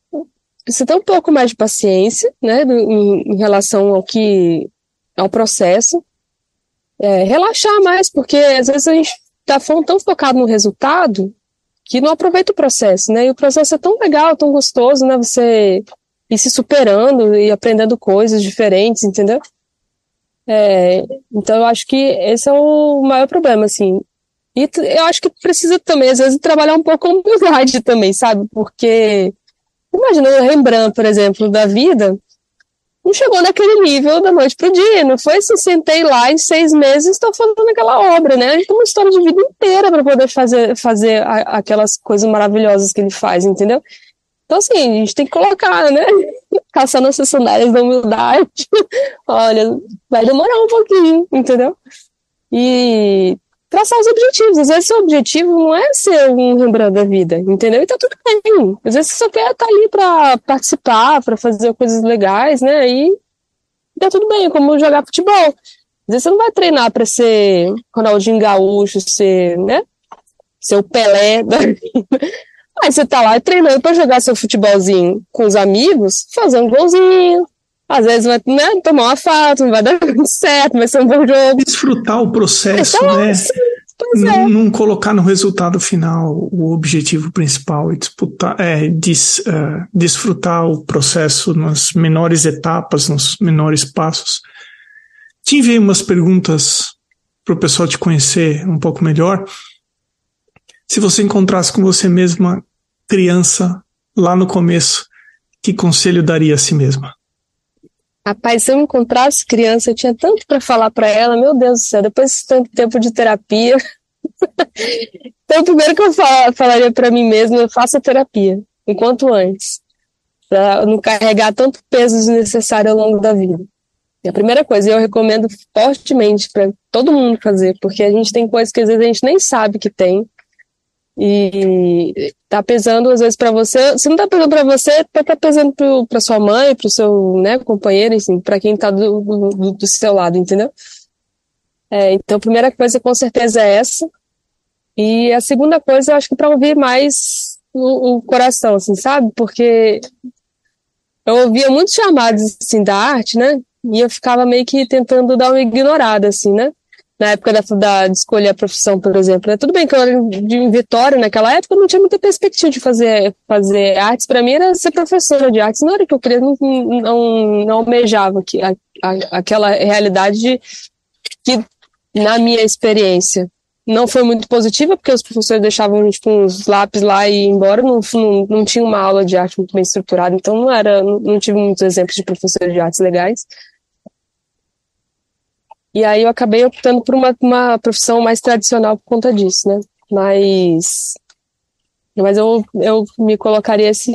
S2: precisam ter um pouco mais de paciência, né, em, em relação ao que ao processo, é, relaxar mais, porque às vezes a gente está tão focado no resultado que não aproveita o processo, né? E o processo é tão legal, tão gostoso, né? Você ir se superando e aprendendo coisas diferentes, entendeu? É, então eu acho que esse é o maior problema, assim. E eu acho que precisa também, às vezes, trabalhar um pouco com humildade [laughs] também, sabe? Porque, imagina o Rembrandt, por exemplo, da vida, não chegou naquele nível da noite pro dia. Não foi assim, sentei lá em seis meses estou fazendo aquela obra, né? Gente tem uma história de vida inteira para poder fazer, fazer a, aquelas coisas maravilhosas que ele faz, entendeu? Então, assim, a gente tem que colocar, né? [laughs] Caçando essas sandálias da humildade. [laughs] Olha, vai demorar um pouquinho, entendeu? E traçar os objetivos. Às vezes, seu objetivo não é ser um Rembrandt da vida, entendeu? E tá tudo bem. Às vezes, você só quer estar tá ali para participar, para fazer coisas legais, né? E tá tudo bem, como jogar futebol. Às vezes, você não vai treinar para ser Ronaldinho Gaúcho, ser, né? Ser o Pelé da [laughs] vida. Aí você tá lá treinando para jogar seu futebolzinho com os amigos, fazer um golzinho. Às vezes vai né, tomar uma falta, não vai dar [laughs] certo, vai ser um bom jogo.
S1: Desfrutar o processo, então, né? Não, é. não, colocar no resultado final o objetivo principal e disputar, é, des, uh, desfrutar o processo nas menores etapas, nos menores passos. Te enviei umas perguntas para o pessoal te conhecer um pouco melhor. Se você encontrasse com você mesma criança lá no começo, que conselho daria a si mesma?
S2: Rapaz, se eu encontrasse criança, eu tinha tanto para falar para ela, meu Deus do céu, depois de tanto tempo de terapia. [laughs] então, primeiro que eu falaria para mim mesma, faça terapia, enquanto antes, para não carregar tanto peso desnecessário ao longo da vida. E a primeira coisa, eu recomendo fortemente para todo mundo fazer, porque a gente tem coisas que às vezes a gente nem sabe que tem, e tá pesando às vezes para você. Se não tá pesando para você, tá, tá pesando para sua mãe, para o seu né, companheiro, assim, para quem tá do, do, do, seu lado, entendeu? É, então, a primeira coisa com certeza é essa. E a segunda coisa, eu acho que para ouvir mais o, o, coração, assim, sabe? Porque eu ouvia muitos chamados assim da arte, né? E eu ficava meio que tentando dar uma ignorada, assim, né? Na época da, da, de escolher a profissão, por exemplo. Né? Tudo bem que eu era de, Vitória naquela época, eu não tinha muita perspectiva de fazer, fazer artes. Para mim era ser professora de artes. Não era que eu queria, não, não, não almejava que, a, aquela realidade que, na minha experiência, não foi muito positiva, porque os professores deixavam tipo, uns lápis lá e embora, não, não, não tinha uma aula de arte muito bem estruturada, então não era, não, não tive muitos exemplos de professores de artes legais. E aí eu acabei optando por uma, uma profissão mais tradicional por conta disso, né? Mas, mas eu, eu me colocaria esse,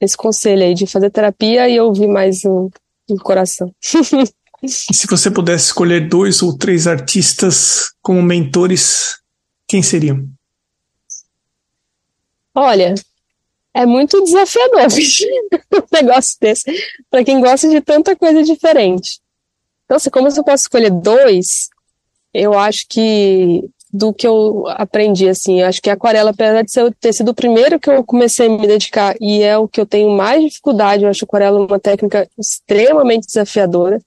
S2: esse conselho aí de fazer terapia e ouvir mais o, o coração. [laughs]
S1: E se você pudesse escolher dois ou três artistas como mentores, quem seriam?
S2: Olha, é muito desafiador [laughs] um negócio desse, para quem gosta de tanta coisa diferente. Então, assim, como eu posso escolher dois, eu acho que do que eu aprendi, assim, acho que a aquarela, apesar de ser, ter sido o primeiro que eu comecei a me dedicar e é o que eu tenho mais dificuldade, eu acho aquarela uma técnica extremamente desafiadora.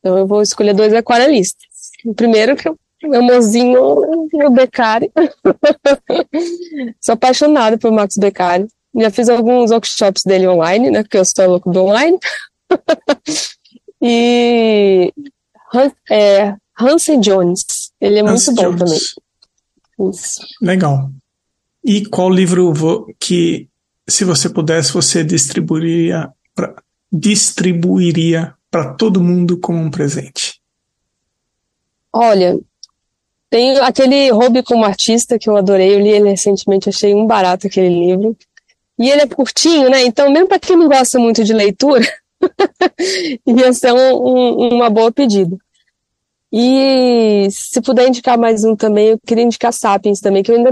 S2: Então eu vou escolher dois aquarelistas. O primeiro que o meu mozinho, o Beccari. [laughs] sou apaixonada por Max Beccari. Já fiz alguns workshops dele online, né? Porque eu sou louco do online. [laughs] e é, Hansen Jones. Ele é muito bom Jones. também. Isso.
S1: Legal. E qual livro que, se você pudesse, você distribuiria pra, distribuiria para todo mundo como um presente?
S2: Olha, tem aquele Hobby como Artista que eu adorei, eu li ele recentemente, achei um barato aquele livro. E ele é curtinho, né? Então, mesmo para quem não gosta muito de leitura, [laughs] [laughs] ia ser um, um, uma boa pedida. E se puder indicar mais um também, eu queria indicar Sapiens também, que eu ainda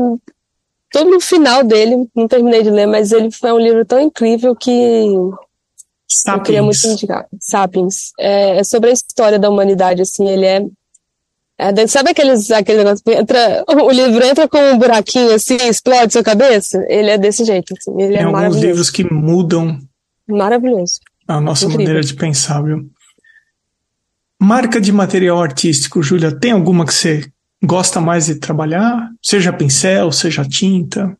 S2: tô no final dele, não terminei de ler, mas ele foi um livro tão incrível que Sapiens. Eu queria muito indicar. Sapiens. É, é, sobre a história da humanidade, assim, ele é. é sabe aqueles, aquele negócio que entra, o livro entra com um buraquinho assim, explode sua cabeça? Ele é desse jeito, assim. Ele
S1: Tem é alguns livros que mudam.
S2: Maravilhoso.
S1: A nossa Incrível. maneira de pensar, viu? Marca de material artístico, Júlia, tem alguma que você gosta mais de trabalhar? Seja pincel, seja tinta?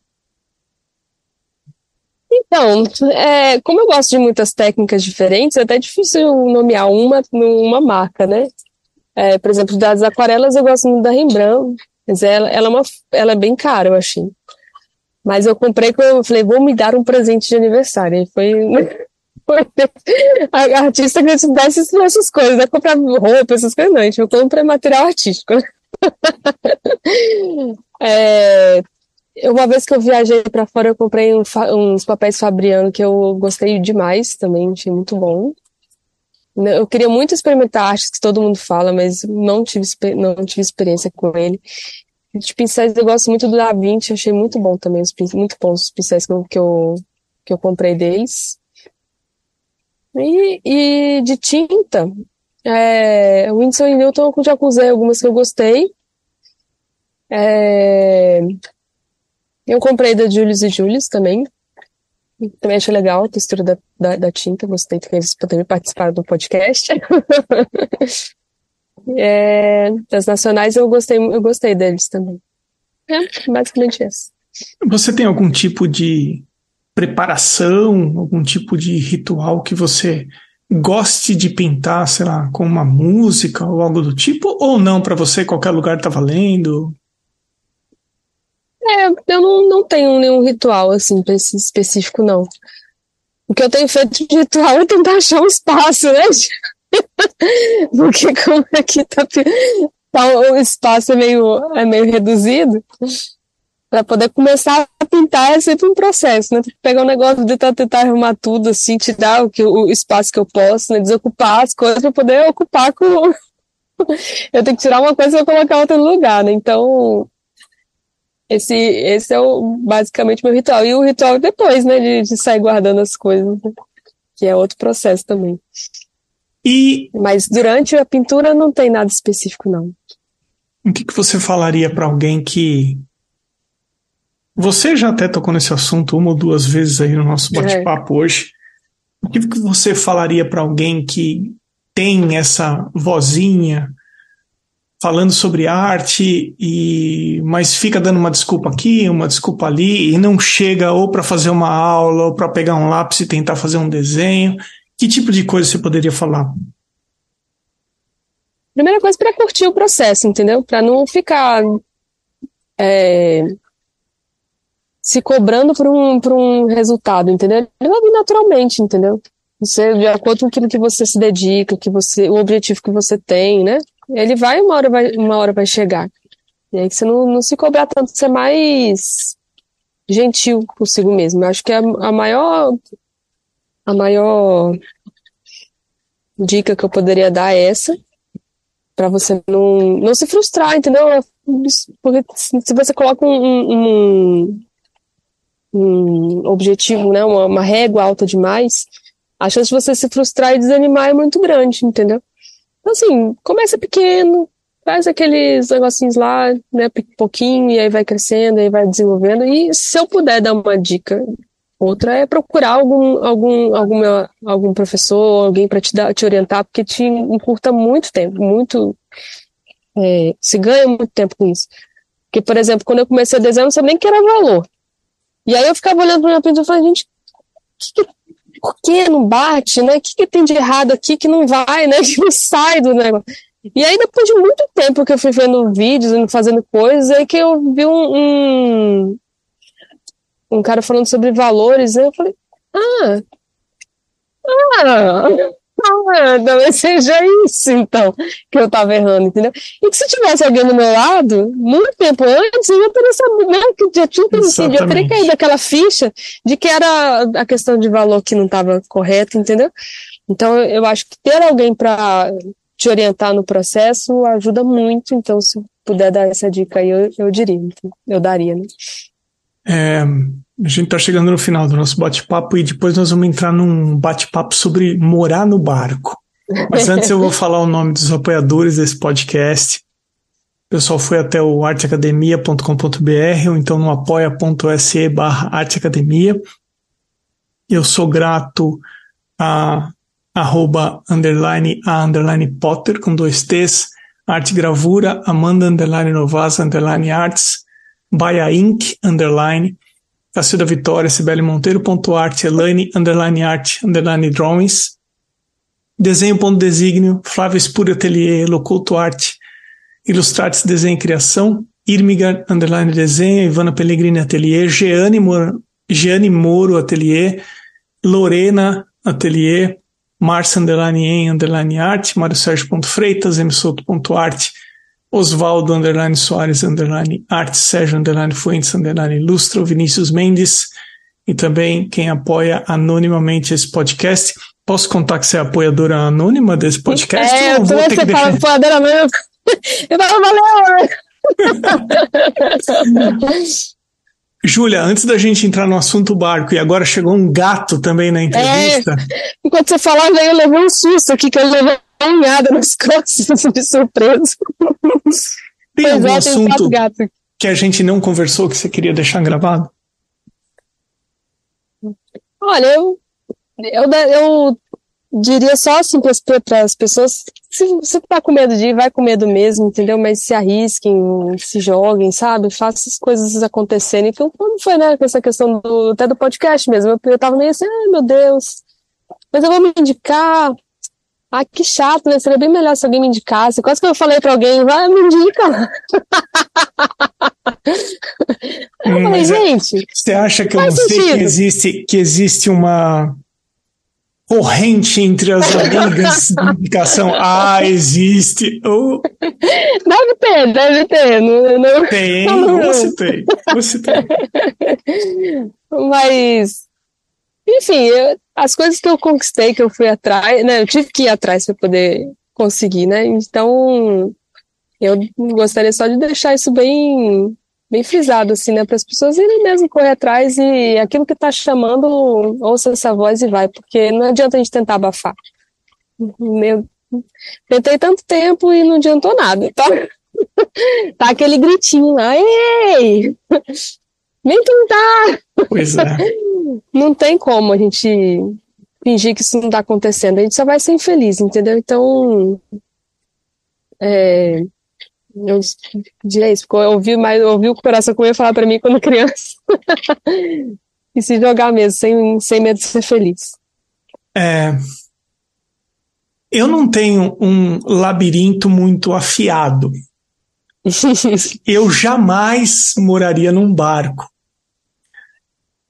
S2: Então, é, como eu gosto de muitas técnicas diferentes, é até difícil nomear uma numa marca, né? É, por exemplo, das aquarelas eu gosto muito da Rembrandt, mas ela, ela, é uma, ela é bem cara, eu achei. Mas eu comprei eu falei, vou me dar um presente de aniversário. E foi, a artista que eu desse essas coisas, né? Comprar roupa, essas coisas, não. Eu comprei material artístico. [laughs] é, uma vez que eu viajei para fora, eu comprei um, uns papéis Fabriano que eu gostei demais também, achei muito bom. Eu queria muito experimentar artes que todo mundo fala, mas não tive, não tive experiência com ele. De pincéis, eu gosto muito do Da Vinci, achei muito bom também, os, muito bons os pincéis que que eu, que eu comprei deles. E, e de tinta, é, Winsor e Newton eu já usei algumas que eu gostei. É, eu comprei da Julius e Julius também. Também achei legal a textura da, da, da tinta, gostei que eles poderem participar do podcast. [laughs] é, das nacionais eu gostei, eu gostei deles também. É, basicamente isso.
S1: Você tem algum tipo de preparação, algum tipo de ritual que você goste de pintar, sei lá, com uma música ou algo do tipo, ou não, para você qualquer lugar tá valendo?
S2: É, eu não, não tenho nenhum ritual, assim, específico, não. O que eu tenho feito de ritual é tentar achar um espaço, né? [laughs] Porque como aqui tá, tá, o espaço é meio, é meio reduzido, para poder começar a pintar é sempre um processo, né? Pegar um negócio, tentar, tentar arrumar tudo, assim, tirar o, que, o espaço que eu posso, né? Desocupar as coisas para poder ocupar com... [laughs] eu tenho que tirar uma coisa para colocar outra no lugar, né? Então, esse, esse é o, basicamente meu ritual. E o ritual depois, né, de, de sair guardando as coisas, né? que é outro processo também.
S1: E
S2: mas durante a pintura não tem nada específico não.
S1: O que, que você falaria para alguém que você já até tocou nesse assunto uma ou duas vezes aí no nosso bate-papo é. hoje. O que, que você falaria para alguém que tem essa vozinha falando sobre arte e mas fica dando uma desculpa aqui, uma desculpa ali e não chega ou para fazer uma aula ou para pegar um lápis e tentar fazer um desenho. Que tipo de coisa você poderia falar?
S2: Primeira coisa para curtir o processo, entendeu? Para não ficar é, se cobrando por um, por um resultado, entendeu? Ele vai vir naturalmente, entendeu? Você, de acordo com aquilo que você se dedica, que você, o objetivo que você tem, né? Ele vai, uma hora vai, uma hora vai chegar. E aí você não, não se cobrar tanto, ser mais gentil consigo mesmo. Eu acho que a, a maior a maior dica que eu poderia dar é essa, para você não, não se frustrar, entendeu? Porque se você coloca um, um, um objetivo, né, uma, uma régua alta demais, a chance de você se frustrar e desanimar é muito grande, entendeu? Então, assim, começa pequeno, faz aqueles negocinhos lá, né, pouquinho, e aí vai crescendo, aí vai desenvolvendo. E se eu puder dar uma dica, outra é procurar algum, algum, alguma, algum professor, alguém para te, dar, te orientar, porque te encurta muito tempo, muito. É, se ganha muito tempo com isso. Porque, por exemplo, quando eu comecei a desenhar, eu não sabia nem que era valor. E aí eu ficava olhando para minha pintura e falei, gente, que que por que não bate, né? O que, que tem de errado aqui que não vai, né? [laughs] Que não sai do negócio. E aí, depois de muito tempo que eu fui vendo vídeos, fazendo coisas, aí que eu vi um, um, um cara falando sobre valores, aí eu falei, ah, ah, ah, talvez seja isso, então, que eu tava errando, entendeu? E que se tivesse alguém do meu lado, muito tempo antes, eu já teria sabido, né, que já tinha já teria caído aquela ficha de que era a questão de valor que não estava correta, entendeu? Então, eu acho que ter alguém para te orientar no processo ajuda muito, então, se puder dar essa dica aí, eu, eu diria, eu daria, né?
S1: É, a gente está chegando no final do nosso bate-papo e depois nós vamos entrar num bate-papo sobre morar no barco. Mas [laughs] antes eu vou falar o nome dos apoiadores desse podcast. O pessoal foi até o arteacademia.com.br ou então no apoia.se barra arteacademia. Eu sou grato a arroba underline a underline Potter com dois T's, arte gravura, Amanda underline Novas underline arts, Baia Inc underline Cacilda Vitória, Sibeli Monteiro, ponto arte, Elaine, underline art, underline drawings, desenho ponto desígnio, Flávio Espúrio Atelier, Loculto Arte, Ilustrates Desenho e Criação, Irmigar, underline desenho, Ivana Pellegrini Atelier, Jeane Moro, Jeane Moro Atelier, Lorena Atelier, Márcia underline em, underline arte, Mário Sérgio Freitas, Arte, Osvaldo underline Soares underline Arte, Sérgio underline Fuentes underline Ilustra, Vinícius Mendes e também quem apoia anonimamente esse podcast. Posso contar que você é apoiadora anônima desse podcast?
S2: É, eu vou ter que fala apoiadora anônima. [laughs] Eu falo, valeu! [laughs]
S1: Júlia, antes da gente entrar no assunto barco, e agora chegou um gato também na entrevista. É,
S2: enquanto você falava, eu levei um susto aqui, que eu levei unhada nas costas de surpresa.
S1: Tem algum é, assunto que a gente não conversou que você queria deixar gravado?
S2: Olha, eu, eu, eu diria só assim para as pessoas: se você tá com medo de ir, vai com medo mesmo, entendeu? Mas se arrisquem, se joguem, sabe? Faça as coisas acontecerem. Então, como foi, né, com essa questão do, até do podcast mesmo? Eu, eu tava meio assim, ai meu Deus, mas eu vou me indicar, ah, que chato, né? Seria bem melhor se alguém me indicasse. Quase que eu falei pra alguém, vai, me indica. [laughs] eu falei, é, gente.
S1: Você acha que eu não sei que existe, que existe uma corrente entre as amigas de indicação? [laughs] Ah, existe. Oh.
S2: Deve ter, deve ter. Não, não,
S1: tem, não, você tem. Você tem. [laughs]
S2: Mas, enfim, eu, as coisas que eu conquistei, que eu fui atrás, né, eu tive que ir atrás para poder conseguir, né? Então, eu gostaria só de deixar isso bem bem frisado assim, né, para as pessoas irem mesmo correr atrás e aquilo que está chamando, ouça essa voz e vai, porque não adianta a gente tentar abafar. Meu, tentei tanto tempo e não adiantou nada, tá? [laughs] tá aquele gritinho lá, ei! [laughs] Vem tentar!
S1: Pois é.
S2: Não tem como a gente fingir que isso não está acontecendo. A gente só vai ser infeliz, entendeu? Então, é, eu diria isso, porque eu ouvi, mais, eu ouvi o coração comer falar para mim quando criança. [laughs] e se jogar mesmo, sem, sem medo de ser feliz.
S1: É, eu não tenho um labirinto muito afiado. [laughs] eu jamais moraria num barco.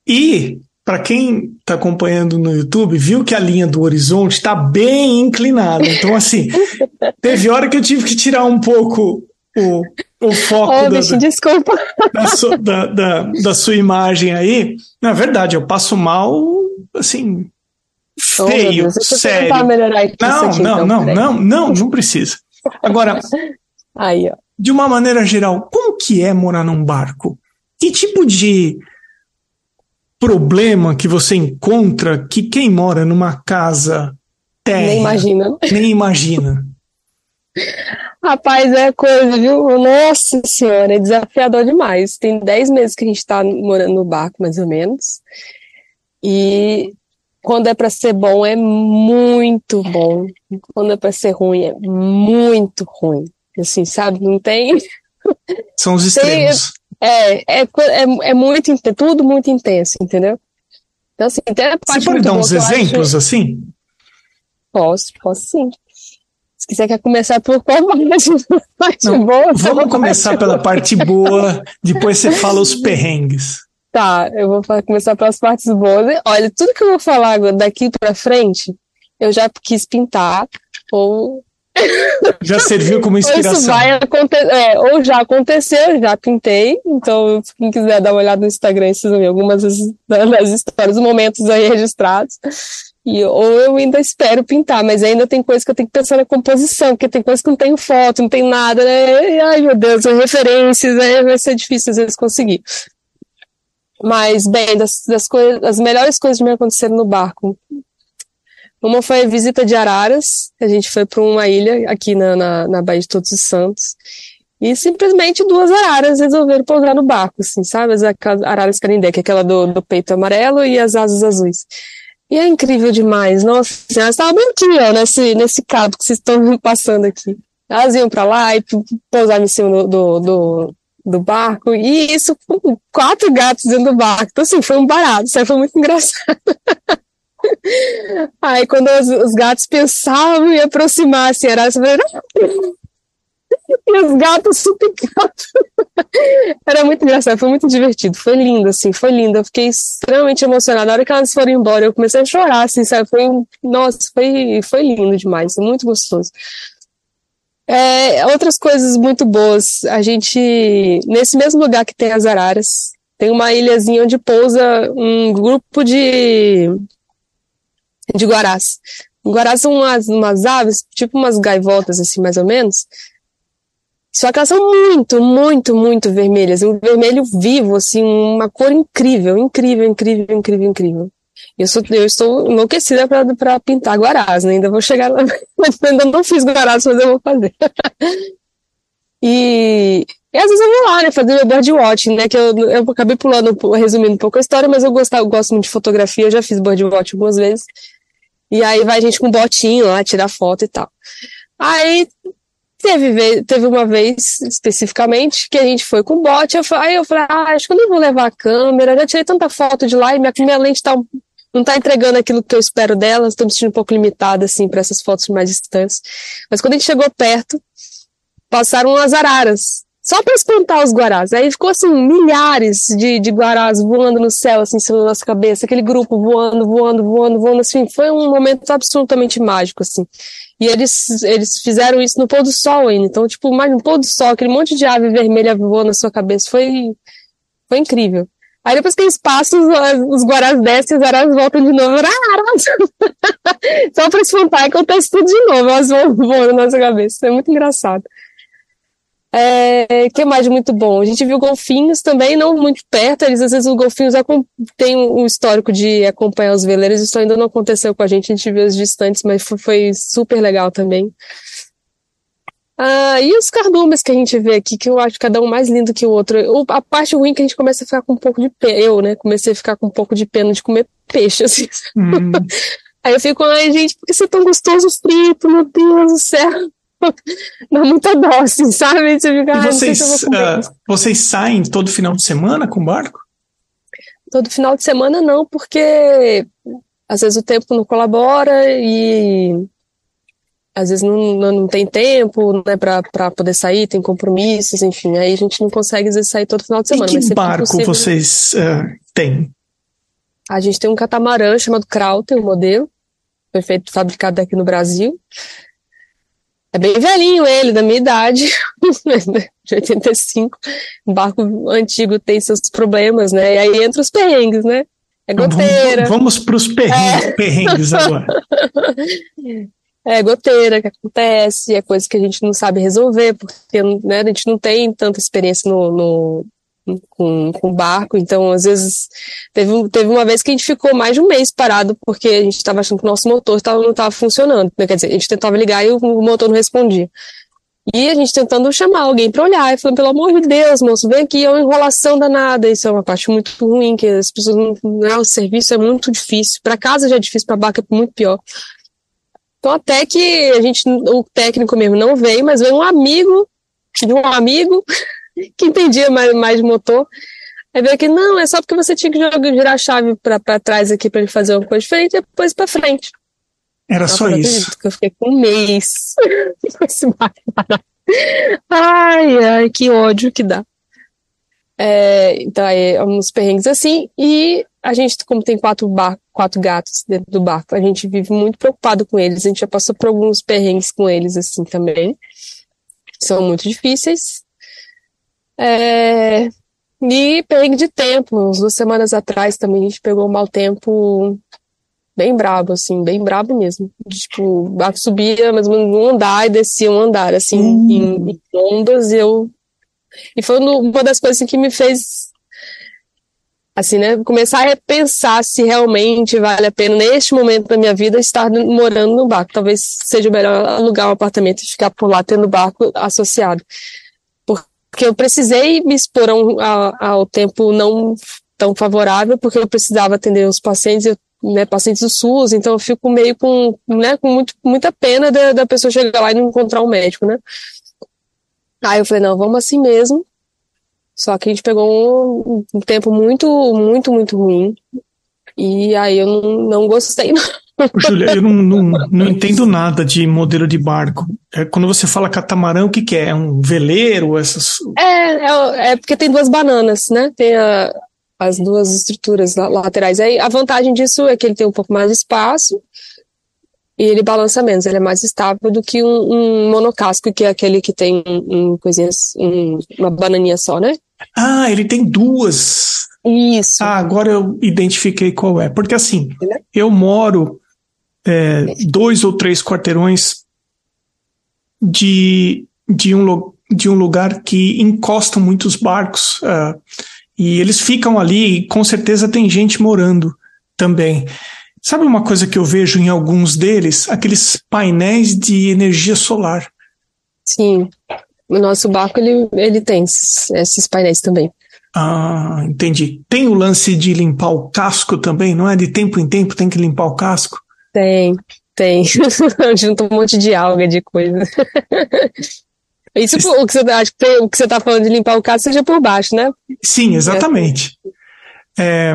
S1: E, para quem está acompanhando no YouTube, viu que a linha do horizonte está bem inclinada. Então, assim, [laughs] teve hora que eu tive que tirar um pouco o, o foco
S2: oh,
S1: da,
S2: bicho.
S1: Da, sua, da, da, da, sua imagem aí. Na verdade, eu passo mal, assim, feio, oh, sério. Não, aqui, não, aqui, não, então, não, não, não, não precisa. Agora,
S2: aí,
S1: de uma maneira geral, como que é morar num barco? Que tipo de problema que você encontra que quem mora numa casa terra
S2: nem imagina,
S1: nem imagina?
S2: Rapaz, é coisa, viu? Nossa senhora, é desafiador demais. Tem 10 meses que a gente tá morando no barco, mais ou menos. E quando é para ser bom, é muito bom. Quando é para ser ruim, é muito ruim. Assim, sabe? Não tem.
S1: São os extremos.
S2: Tem, é, é, é, é muito, tudo muito intenso, entendeu? Então, assim, tem a
S1: parte Você pode dar uns exemplos acho... assim?
S2: Posso, posso sim. Se quiser quer começar por qual [laughs] parte
S1: Não,
S2: boa?
S1: Vamos começar pela parte boa, depois você fala os [laughs] perrengues.
S2: Tá, eu vou começar pelas partes boas. Olha, tudo que eu vou falar daqui para frente, eu já quis pintar, ou. [laughs]
S1: Já serviu como inspiração.
S2: Ou, isso vai acontecer, é, ou já aconteceu, já pintei. Então, quem quiser dar uma olhada no Instagram, vocês vão ver algumas das, histórias, momentos aí registrados. E, ou eu ainda espero pintar, mas ainda tem coisa que eu tenho que pensar na composição, porque tem coisa que não tem foto, não tem nada, né? Ai, meu Deus, referências, aí vai ser difícil às vezes conseguir. Mas, bem, das, das, coisas, as melhores coisas que me aconteceram no barco. Uma foi a visita de Araras, a gente foi para uma ilha aqui na, na, na Baía de Todos os Santos. E simplesmente duas araras resolveram pousar no barco, assim, sabe? As araras carindé, que é aquela do, do peito amarelo e as asas azuis. E é incrível demais. Nossa senhora, estava bem ó, nesse, nesse cabo que vocês estão [laughs] passando aqui. Elas iam para lá e pousavam em cima do, do, do, do, barco. E isso com quatro gatos dentro do barco. Então, assim, foi um barato. Isso aí foi muito [laughs] engraçado. [laughs] Aí, quando os, os gatos pensavam em aproximar, assim, era assim, [laughs] e os gatos super gatos. [laughs] Era muito engraçado, foi muito divertido, foi lindo, assim, foi lindo. Eu fiquei extremamente emocionada. Na hora que elas foram embora, eu comecei a chorar, assim, sabe? Foi, nossa, foi, foi lindo demais, muito gostoso. É, outras coisas muito boas. A gente, nesse mesmo lugar que tem as araras, tem uma ilhazinha onde pousa um grupo de, de guarás. Guarás são umas, umas aves, tipo umas gaivotas, assim, mais ou menos, só que elas são muito, muito, muito vermelhas. Um vermelho vivo, assim, uma cor incrível, incrível, incrível, incrível, incrível. Eu, sou, eu estou enlouquecida para pintar guarás, né? Ainda vou chegar lá. [laughs] ainda não fiz guarás, mas eu vou fazer. e, e às vezes eu vou lá, né, fazer meu birdwatching, né, que eu, eu acabei pulando, resumindo um pouco a história, mas eu gosto, eu gosto muito de fotografia, eu já fiz birdwatch algumas vezes. E aí vai a gente com botinho lá, tirar foto e tal. Aí Teve, teve uma vez, especificamente, que a gente foi com bote, eu, aí eu falei, ah, acho que eu não vou levar a câmera, já tirei tanta foto de lá e minha, minha lente tá, não tá entregando aquilo que eu espero dela, estou me sentindo um pouco limitada, assim, para essas fotos mais distantes. Mas quando a gente chegou perto, passaram as araras, só para espantar os guarás. Aí ficou assim, milhares de, de guarás voando no céu, assim, sobre nossa cabeça, aquele grupo voando, voando, voando, voando, assim, foi um momento absolutamente mágico, assim. E eles, eles fizeram isso no pôr do sol ainda. Então, tipo, mais no pôr do sol, aquele monte de ave vermelha voando na sua cabeça. Foi, foi incrível. Aí depois que eles passam, os, os guarás descem, os guarás voltam de novo. [laughs] Só pra espantar, acontece tudo de novo. Elas vão voando na nossa cabeça. É muito engraçado. É, que mais muito bom? A gente viu golfinhos também, não muito perto, eles às vezes os golfinhos têm um histórico de acompanhar os veleiros, isso ainda não aconteceu com a gente, a gente viu os distantes, mas foi, super legal também. Ah, e os cardumes que a gente vê aqui, que eu acho cada um mais lindo que o outro. A parte ruim é que a gente começa a ficar com um pouco de pena, eu, né, comecei a ficar com um pouco de pena de comer peixe, [laughs] assim. Hum. Aí eu fico, ai gente, por que você é tão gostoso frito, meu Deus do céu. [laughs] dá muita dó, assim, sabe? Você fica,
S1: e vocês, se uh, vocês saem todo final de semana com barco?
S2: Todo final de semana não, porque às vezes o tempo não colabora e às vezes não, não tem tempo, né, para poder sair, tem compromissos, enfim, aí a gente não consegue às vezes sair todo final de semana.
S1: E que barco vocês uh, têm?
S2: A gente tem um catamarã chamado Krauter, o modelo, foi feito, fabricado aqui no Brasil. É bem velhinho ele, da minha idade, [laughs] de 85. Um barco antigo tem seus problemas, né? E aí entra os perrengues, né? É goteira.
S1: Vamos, vamos para os perrengues, é. perrengues agora. [laughs]
S2: É goteira que acontece, é coisa que a gente não sabe resolver, porque né, a gente não tem tanta experiência no, no com, com barco, então às vezes teve, teve uma vez que a gente ficou mais de um mês parado porque a gente estava achando que o nosso motor tava, não estava funcionando, né? quer dizer, a gente tentava ligar e o, motor não respondia. E a gente tentando chamar alguém para olhar, e falando, pelo amor de Deus, moço, vem aqui, é uma enrolação danada. Isso é uma parte muito ruim, que as pessoas não. Né, o serviço é muito difícil. Para casa já é difícil, para barco é muito pior. Então, até que a gente, o técnico mesmo não veio, mas veio um amigo de um amigo que entendia mais, mais motor. Aí veio aqui, não, é só porque você tinha que jogar, girar a chave para trás aqui para ele fazer uma coisa diferente e depois para frente.
S1: Era Nossa, só isso.
S2: Que eu fiquei com um mês [laughs] Ai, ai, que ódio que dá. É, então, aí, uns perrengues assim. E a gente, como tem quatro, bar quatro gatos dentro do barco, a gente vive muito preocupado com eles. A gente já passou por alguns perrengues com eles, assim, também. São muito difíceis. É, e perrengue de tempo. Uns duas semanas atrás também a gente pegou um mau tempo bem brabo, assim, bem brabo mesmo. Tipo, o barco subia mais ou menos um andar e descia um andar, assim, hum. em, em, ondas, e eu. E foi uma das coisas assim, que me fez. Assim, né? Começar a repensar se realmente vale a pena, neste momento da minha vida, estar morando no barco. Talvez seja melhor alugar um apartamento e ficar por lá tendo barco associado. Porque eu precisei me expor ao, tempo não tão favorável, porque eu precisava atender os pacientes, né, pacientes do SUS, então eu fico meio com, né, com muito, muita pena da, da pessoa chegar lá e não encontrar um médico, né? Aí eu falei, não, vamos assim mesmo. Só que a gente pegou um, um tempo muito, muito, muito ruim. E aí eu não, não gostei, [laughs] não.
S1: Júlia, eu não, não, não, entendo nada de modelo de barco. É, quando você fala catamarão, o que, que é? É um veleiro? Essas...
S2: É, é, é, porque tem duas bananas, né? Tem a, as duas estruturas laterais. Aí a vantagem disso é que ele tem um pouco mais de espaço e ele balança menos, ele é mais estável do que um, um monocasco, que é aquele que tem um, coisinhas, um, uma bananinha só, né?
S1: Ah, ele tem duas.
S2: Isso.
S1: Ah, agora eu identifiquei qual é. Porque assim, eu moro é, dois ou três quarteirões de, de, um, de um lugar que encostam muitos barcos. Uh, e eles ficam ali e com certeza tem gente morando também. Sabe uma coisa que eu vejo em alguns deles? Aqueles painéis de energia solar.
S2: Sim. O nosso barco ele, ele tem esses painéis também.
S1: Ah, entendi. Tem o lance de limpar o casco também, não é? De tempo em tempo tem que limpar o casco?
S2: Tem, tem. [laughs] Junta um monte de alga, de coisa. [laughs] Isso o que você acho que o que você está falando de limpar o caso seja por baixo, né?
S1: Sim, exatamente. É,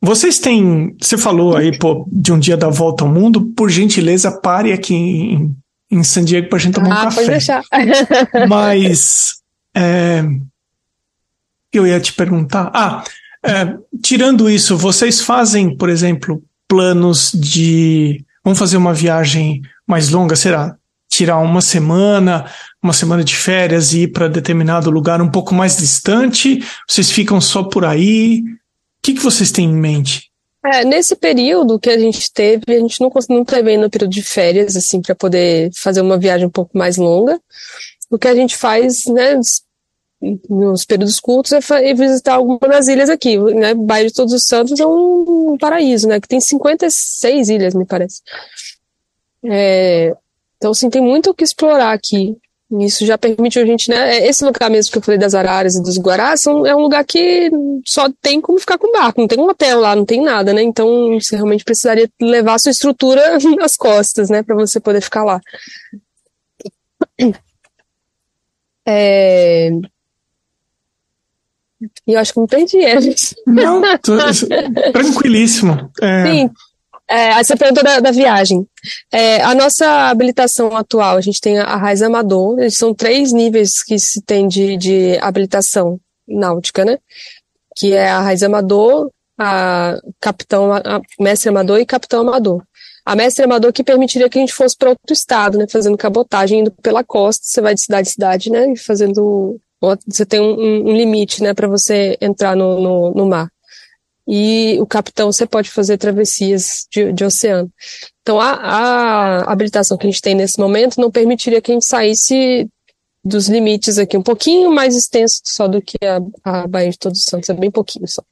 S1: vocês têm. Você falou aí pô, de um dia da volta ao mundo. Por gentileza, pare aqui em, em San Diego para a gente tomar ah, um café.
S2: Pode deixar. [laughs]
S1: Mas é, eu ia te perguntar. Ah, é, tirando isso, vocês fazem, por exemplo, planos de. Vamos fazer uma viagem mais longa, será? Tirar uma semana, uma semana de férias e ir para determinado lugar um pouco mais distante? Vocês ficam só por aí? O que, que vocês têm em mente?
S2: É, nesse período que a gente teve, a gente não conseguiu também no período de férias, assim, para poder fazer uma viagem um pouco mais longa. O que a gente faz, né, nos períodos cultos é visitar algumas das ilhas aqui, né? Bairro de Todos os Santos é um, paraíso, né? Que tem 56 ilhas, me parece. É, então, assim, tem muito o que explorar aqui. Isso já permitiu a gente, né? É, esse lugar mesmo que eu falei das araras e dos guarás são, é um lugar que só tem como ficar com barco, não tem um hotel lá, não tem nada, né? Então você realmente precisaria levar a sua estrutura [laughs] nas costas, né? Para você poder ficar lá. É... E eu acho que me perdi, é.
S1: Não, tô, [laughs] tranquilíssimo. É... Sim.
S2: É, aí você perguntou da, da viagem. É, a nossa habilitação atual, a gente tem a Raiz Amador, são três níveis que se tem de, de habilitação náutica, né? Que é a Raiz Amador, a Capitão, a Mestre Amador e Capitão Amador. A Mestre Amador que permitiria que a gente fosse para outro estado, né? Fazendo cabotagem, indo pela costa, você vai de cidade em cidade, né? E fazendo. Você tem um, um limite, né? Para você entrar no, no, no mar e o capitão você pode fazer travessias de, de oceano. Então, a, a, habilitação que a gente tem nesse momento não permitiria que a gente saísse dos limites aqui, um pouquinho mais extenso só do que a, a Baía de Todos os Santos, é bem pouquinho só.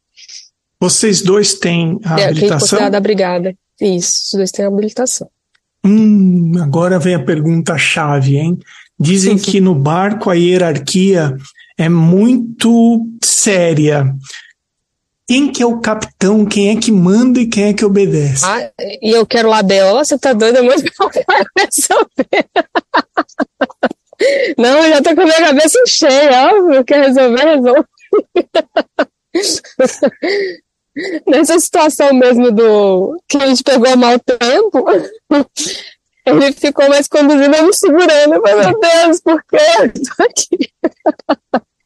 S1: Vocês dois têm a é, habilitação?
S2: É, da brigada. Isso, os dois têm a habilitação.
S1: Hum, agora vem a pergunta-chave, hein? Dizem que no barco a hierarquia é muito séria. Quem que é o capitão, quem é que manda e quem é que obedece?
S2: Ah, e eu quero lá BO, você tá doida, mas eu quero resolver. Não, eu já tô com a minha cabeça cheia, ó, quer resolver, resolve. [laughs] Nessa situação mesmo do que a gente pegou mau tempo, ele ficou mais conduzindo e me segurando. Eu falei, meu Deus, por que eu tô aqui? [laughs]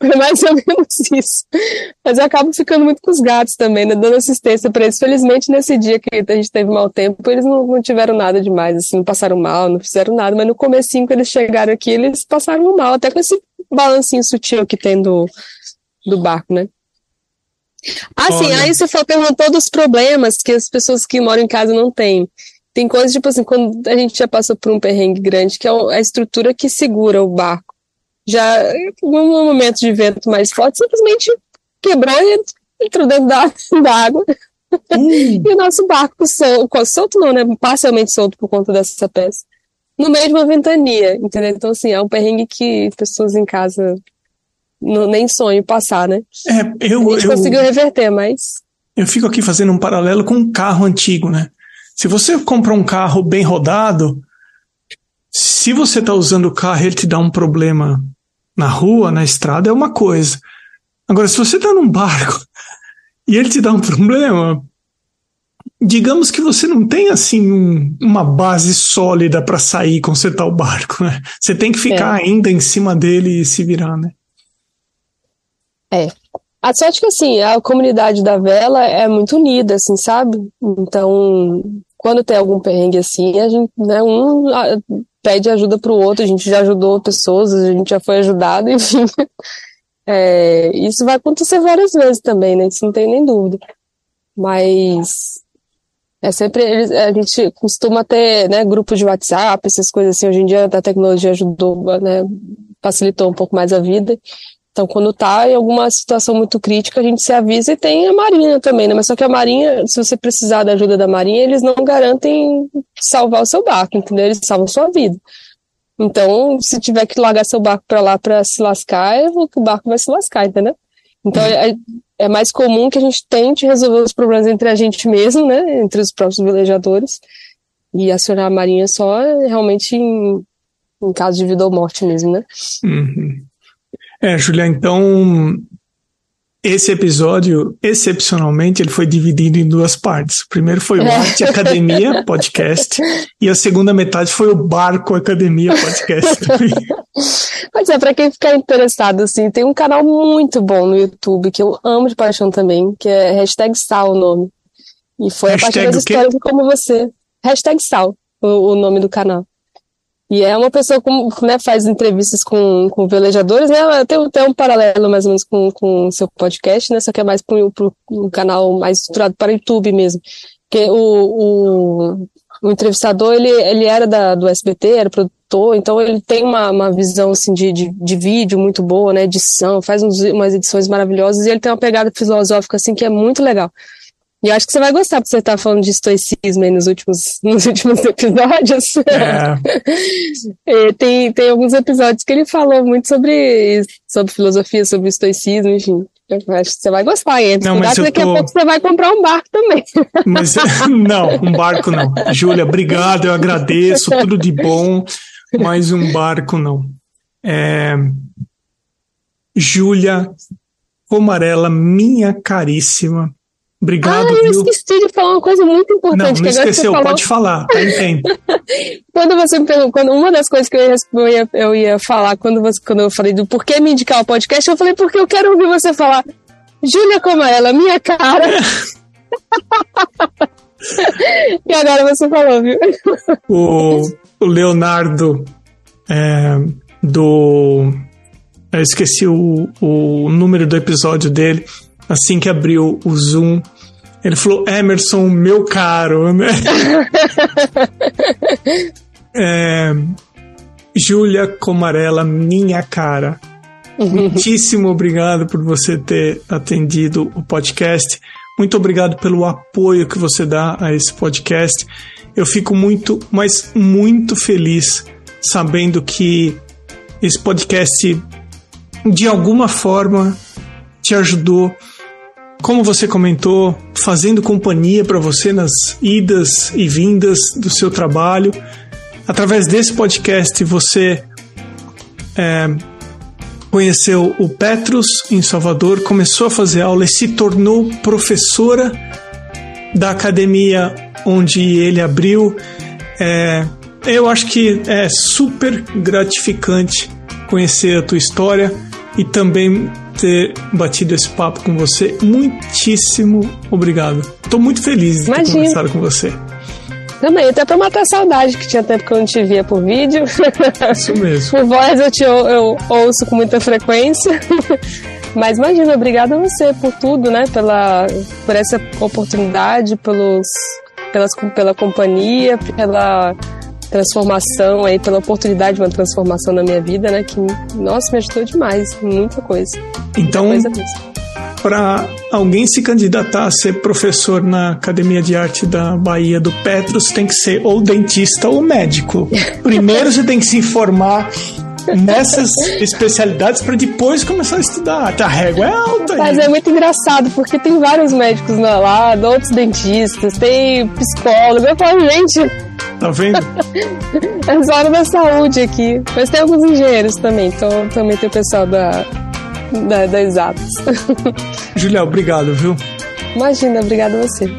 S2: Foi mais ou menos isso. Mas eu acabo ficando muito com os gatos também, né? Dando assistência para eles. Felizmente, nesse dia que a gente teve mau tempo, eles não, não, tiveram nada demais, assim, não passaram mal, não fizeram nada. Mas no comecinho, quando eles chegaram aqui, eles passaram mal, até com esse balancinho sutil que tem do, do barco, né? Ah, sim, aí você perguntou dos problemas que as pessoas que moram em casa não têm. Tem coisas, tipo assim, quando a gente já passou por um perrengue grande, que é a estrutura que segura o barco já um momento de vento mais forte, simplesmente quebrou e entrou dentro da, [laughs] da água. Hum. e o nosso barco solto, solto não, né? Parcialmente solto por conta dessa peça. No meio de uma ventania, entendeu? Então, assim, é um perrengue que pessoas em casa não, nem sonham passar, né?
S1: É, eu,
S2: a gente
S1: eu,
S2: conseguiu reverter, mas.
S1: Eu fico aqui fazendo um paralelo com um carro antigo, né? Se você compra um carro bem rodado, se você está usando o carro e ele te dá um problema na rua, na estrada, é uma coisa. Agora, se você está num barco [laughs] e ele te dá um problema, digamos que você não tem assim um, uma base sólida para sair e consertar o barco, né? Você tem que ficar é. ainda em cima dele e se virar, né?
S2: É. A sorte que assim, a comunidade da vela é muito unida, assim, sabe? Então, quando tem algum perrengue assim, a gente, né, um pede ajuda para o outro, a gente já ajudou pessoas, a gente já foi ajudado, [laughs] enfim. É, isso vai acontecer várias vezes também, né? Isso não tem nem dúvida. Mas é sempre a gente costuma ter, né, grupo de WhatsApp, essas coisas assim. Hoje em dia a tecnologia ajudou, né, facilitou um pouco mais a vida. Então, quando tá em alguma situação muito crítica, a gente se avisa e tem a Marinha também, né? Mas só que a Marinha, se você precisar da ajuda da Marinha, eles não garantem salvar o seu barco, entendeu? Eles salvam sua vida. Então, se tiver que largar seu barco para lá para se lascar, o barco vai se lascar, entendeu? Então, é, é, mais comum que a gente tente resolver os problemas entre a gente mesmo, né? Entre os próprios velejadores. E acionar a Marinha só realmente em, em caso de vida ou morte mesmo, né?
S1: Uhum. É, Julia, então esse episódio, excepcionalmente, ele foi dividido em duas partes. O primeiro foi o é. Arte Academia [laughs] Podcast e a segunda metade foi o Barco Academia Podcast. [laughs]
S2: Pois é, para quem ficar interessado, assim, tem um canal muito bom no YouTube que eu amo de paixão também, que é hashtag Sal o nome. E foi hashtag a partir das histórias como você. Hashtag Sal, o, o nome do canal. E é uma pessoa que né, faz entrevistas com, com velejadores, né? Tem, tem um paralelo mais ou menos com, com o seu podcast, né? Só que é mais para um canal mais estruturado para o YouTube mesmo. Porque o, o, o, entrevistador, ele, ele era da, do SBT, era produtor, então ele tem uma, uma visão assim, de, de, de vídeo muito boa, né? Edição, faz uns, umas edições maravilhosas e ele tem uma pegada filosófica assim que é muito legal. E eu acho que você vai gostar, porque você tá falando de estoicismo aí nos últimos, [laughs] nos últimos episódios. É. tem, tem alguns episódios que ele falou muito sobre, sobre filosofia, sobre estoicismo, enfim. Eu acho que você vai gostar, hein? Não, mas daqui tô... a pouco você vai comprar um barco também. [laughs]
S1: Mas, [laughs] não, um barco não. Júlia, obrigado, eu agradeço, tudo de bom, mas um barco não. É... Júlia Pomarela, minha caríssima, Obrigado.
S2: Ah, eu
S1: viu?
S2: esqueci de falar uma coisa muito
S1: Não,
S2: importante.
S1: não
S2: você
S1: esqueceu,
S2: falou-
S1: pode falar, tá em tempo. [laughs]
S2: Quando você me perguntou, quando uma das coisas que eu ia, eu ia, eu ia falar quando, você, quando eu falei do porquê me indicar o podcast, eu falei porque eu quero ouvir você falar Júlia como ela, minha cara. [laughs] [laughs] e agora você falou, viu?
S1: O, o Leonardo é, do. Eu esqueci o, o número do episódio dele. Assim que abriu o Zoom, ele falou: Emerson, meu caro, né? [laughs] é, Júlia Comarela, minha cara. Muitíssimo obrigado por você ter atendido o podcast. Muito obrigado pelo apoio que você dá a esse podcast. Eu fico muito, mas muito feliz sabendo que esse podcast, de alguma forma, te ajudou. Como você comentou, fazendo companhia para você nas idas e vindas do seu trabalho. Através desse podcast, você é, conheceu o Petrus em Salvador, começou a fazer aula e se tornou professora da academia onde ele abriu. É, eu acho que é super gratificante conhecer a tua história e também ter batido esse papo com você. Muitíssimo obrigado. Estou muito feliz de ter
S2: Imagina.
S1: conversado com você.
S2: Também, até pra matar a saudade, que tinha tempo que eu não te via por vídeo.
S1: Isso mesmo.
S2: Por voz eu te eu ouço com muita frequência. [laughs] Mas imagina, obrigada a você por tudo, né? Pela, por essa oportunidade, pelos, pelas, pela companhia, pela transformação aí, pela oportunidade de uma transformação na minha vida, né? Que, nossa, me ajudou demais, muita coisa.
S1: Então, para alguém se candidatar a ser professor na Academia de Arte da Bahia do Petros, tem que ser ou dentista ou médico. Primeiro você tem que se informar nessas especialidades para depois começar a estudar. A régua é alta.
S2: Mas
S1: aí.
S2: é muito engraçado, porque tem vários médicos lá, lá, outros dentistas, tem psicólogo. Eu falo, gente,
S1: Tá vendo? [laughs]
S2: É área da saúde aqui. Mas tem alguns engenheiros também, então também tem o pessoal da, da, da exatas. [laughs]
S1: Julião, obrigado, viu?
S2: Imagina, obrigada a você.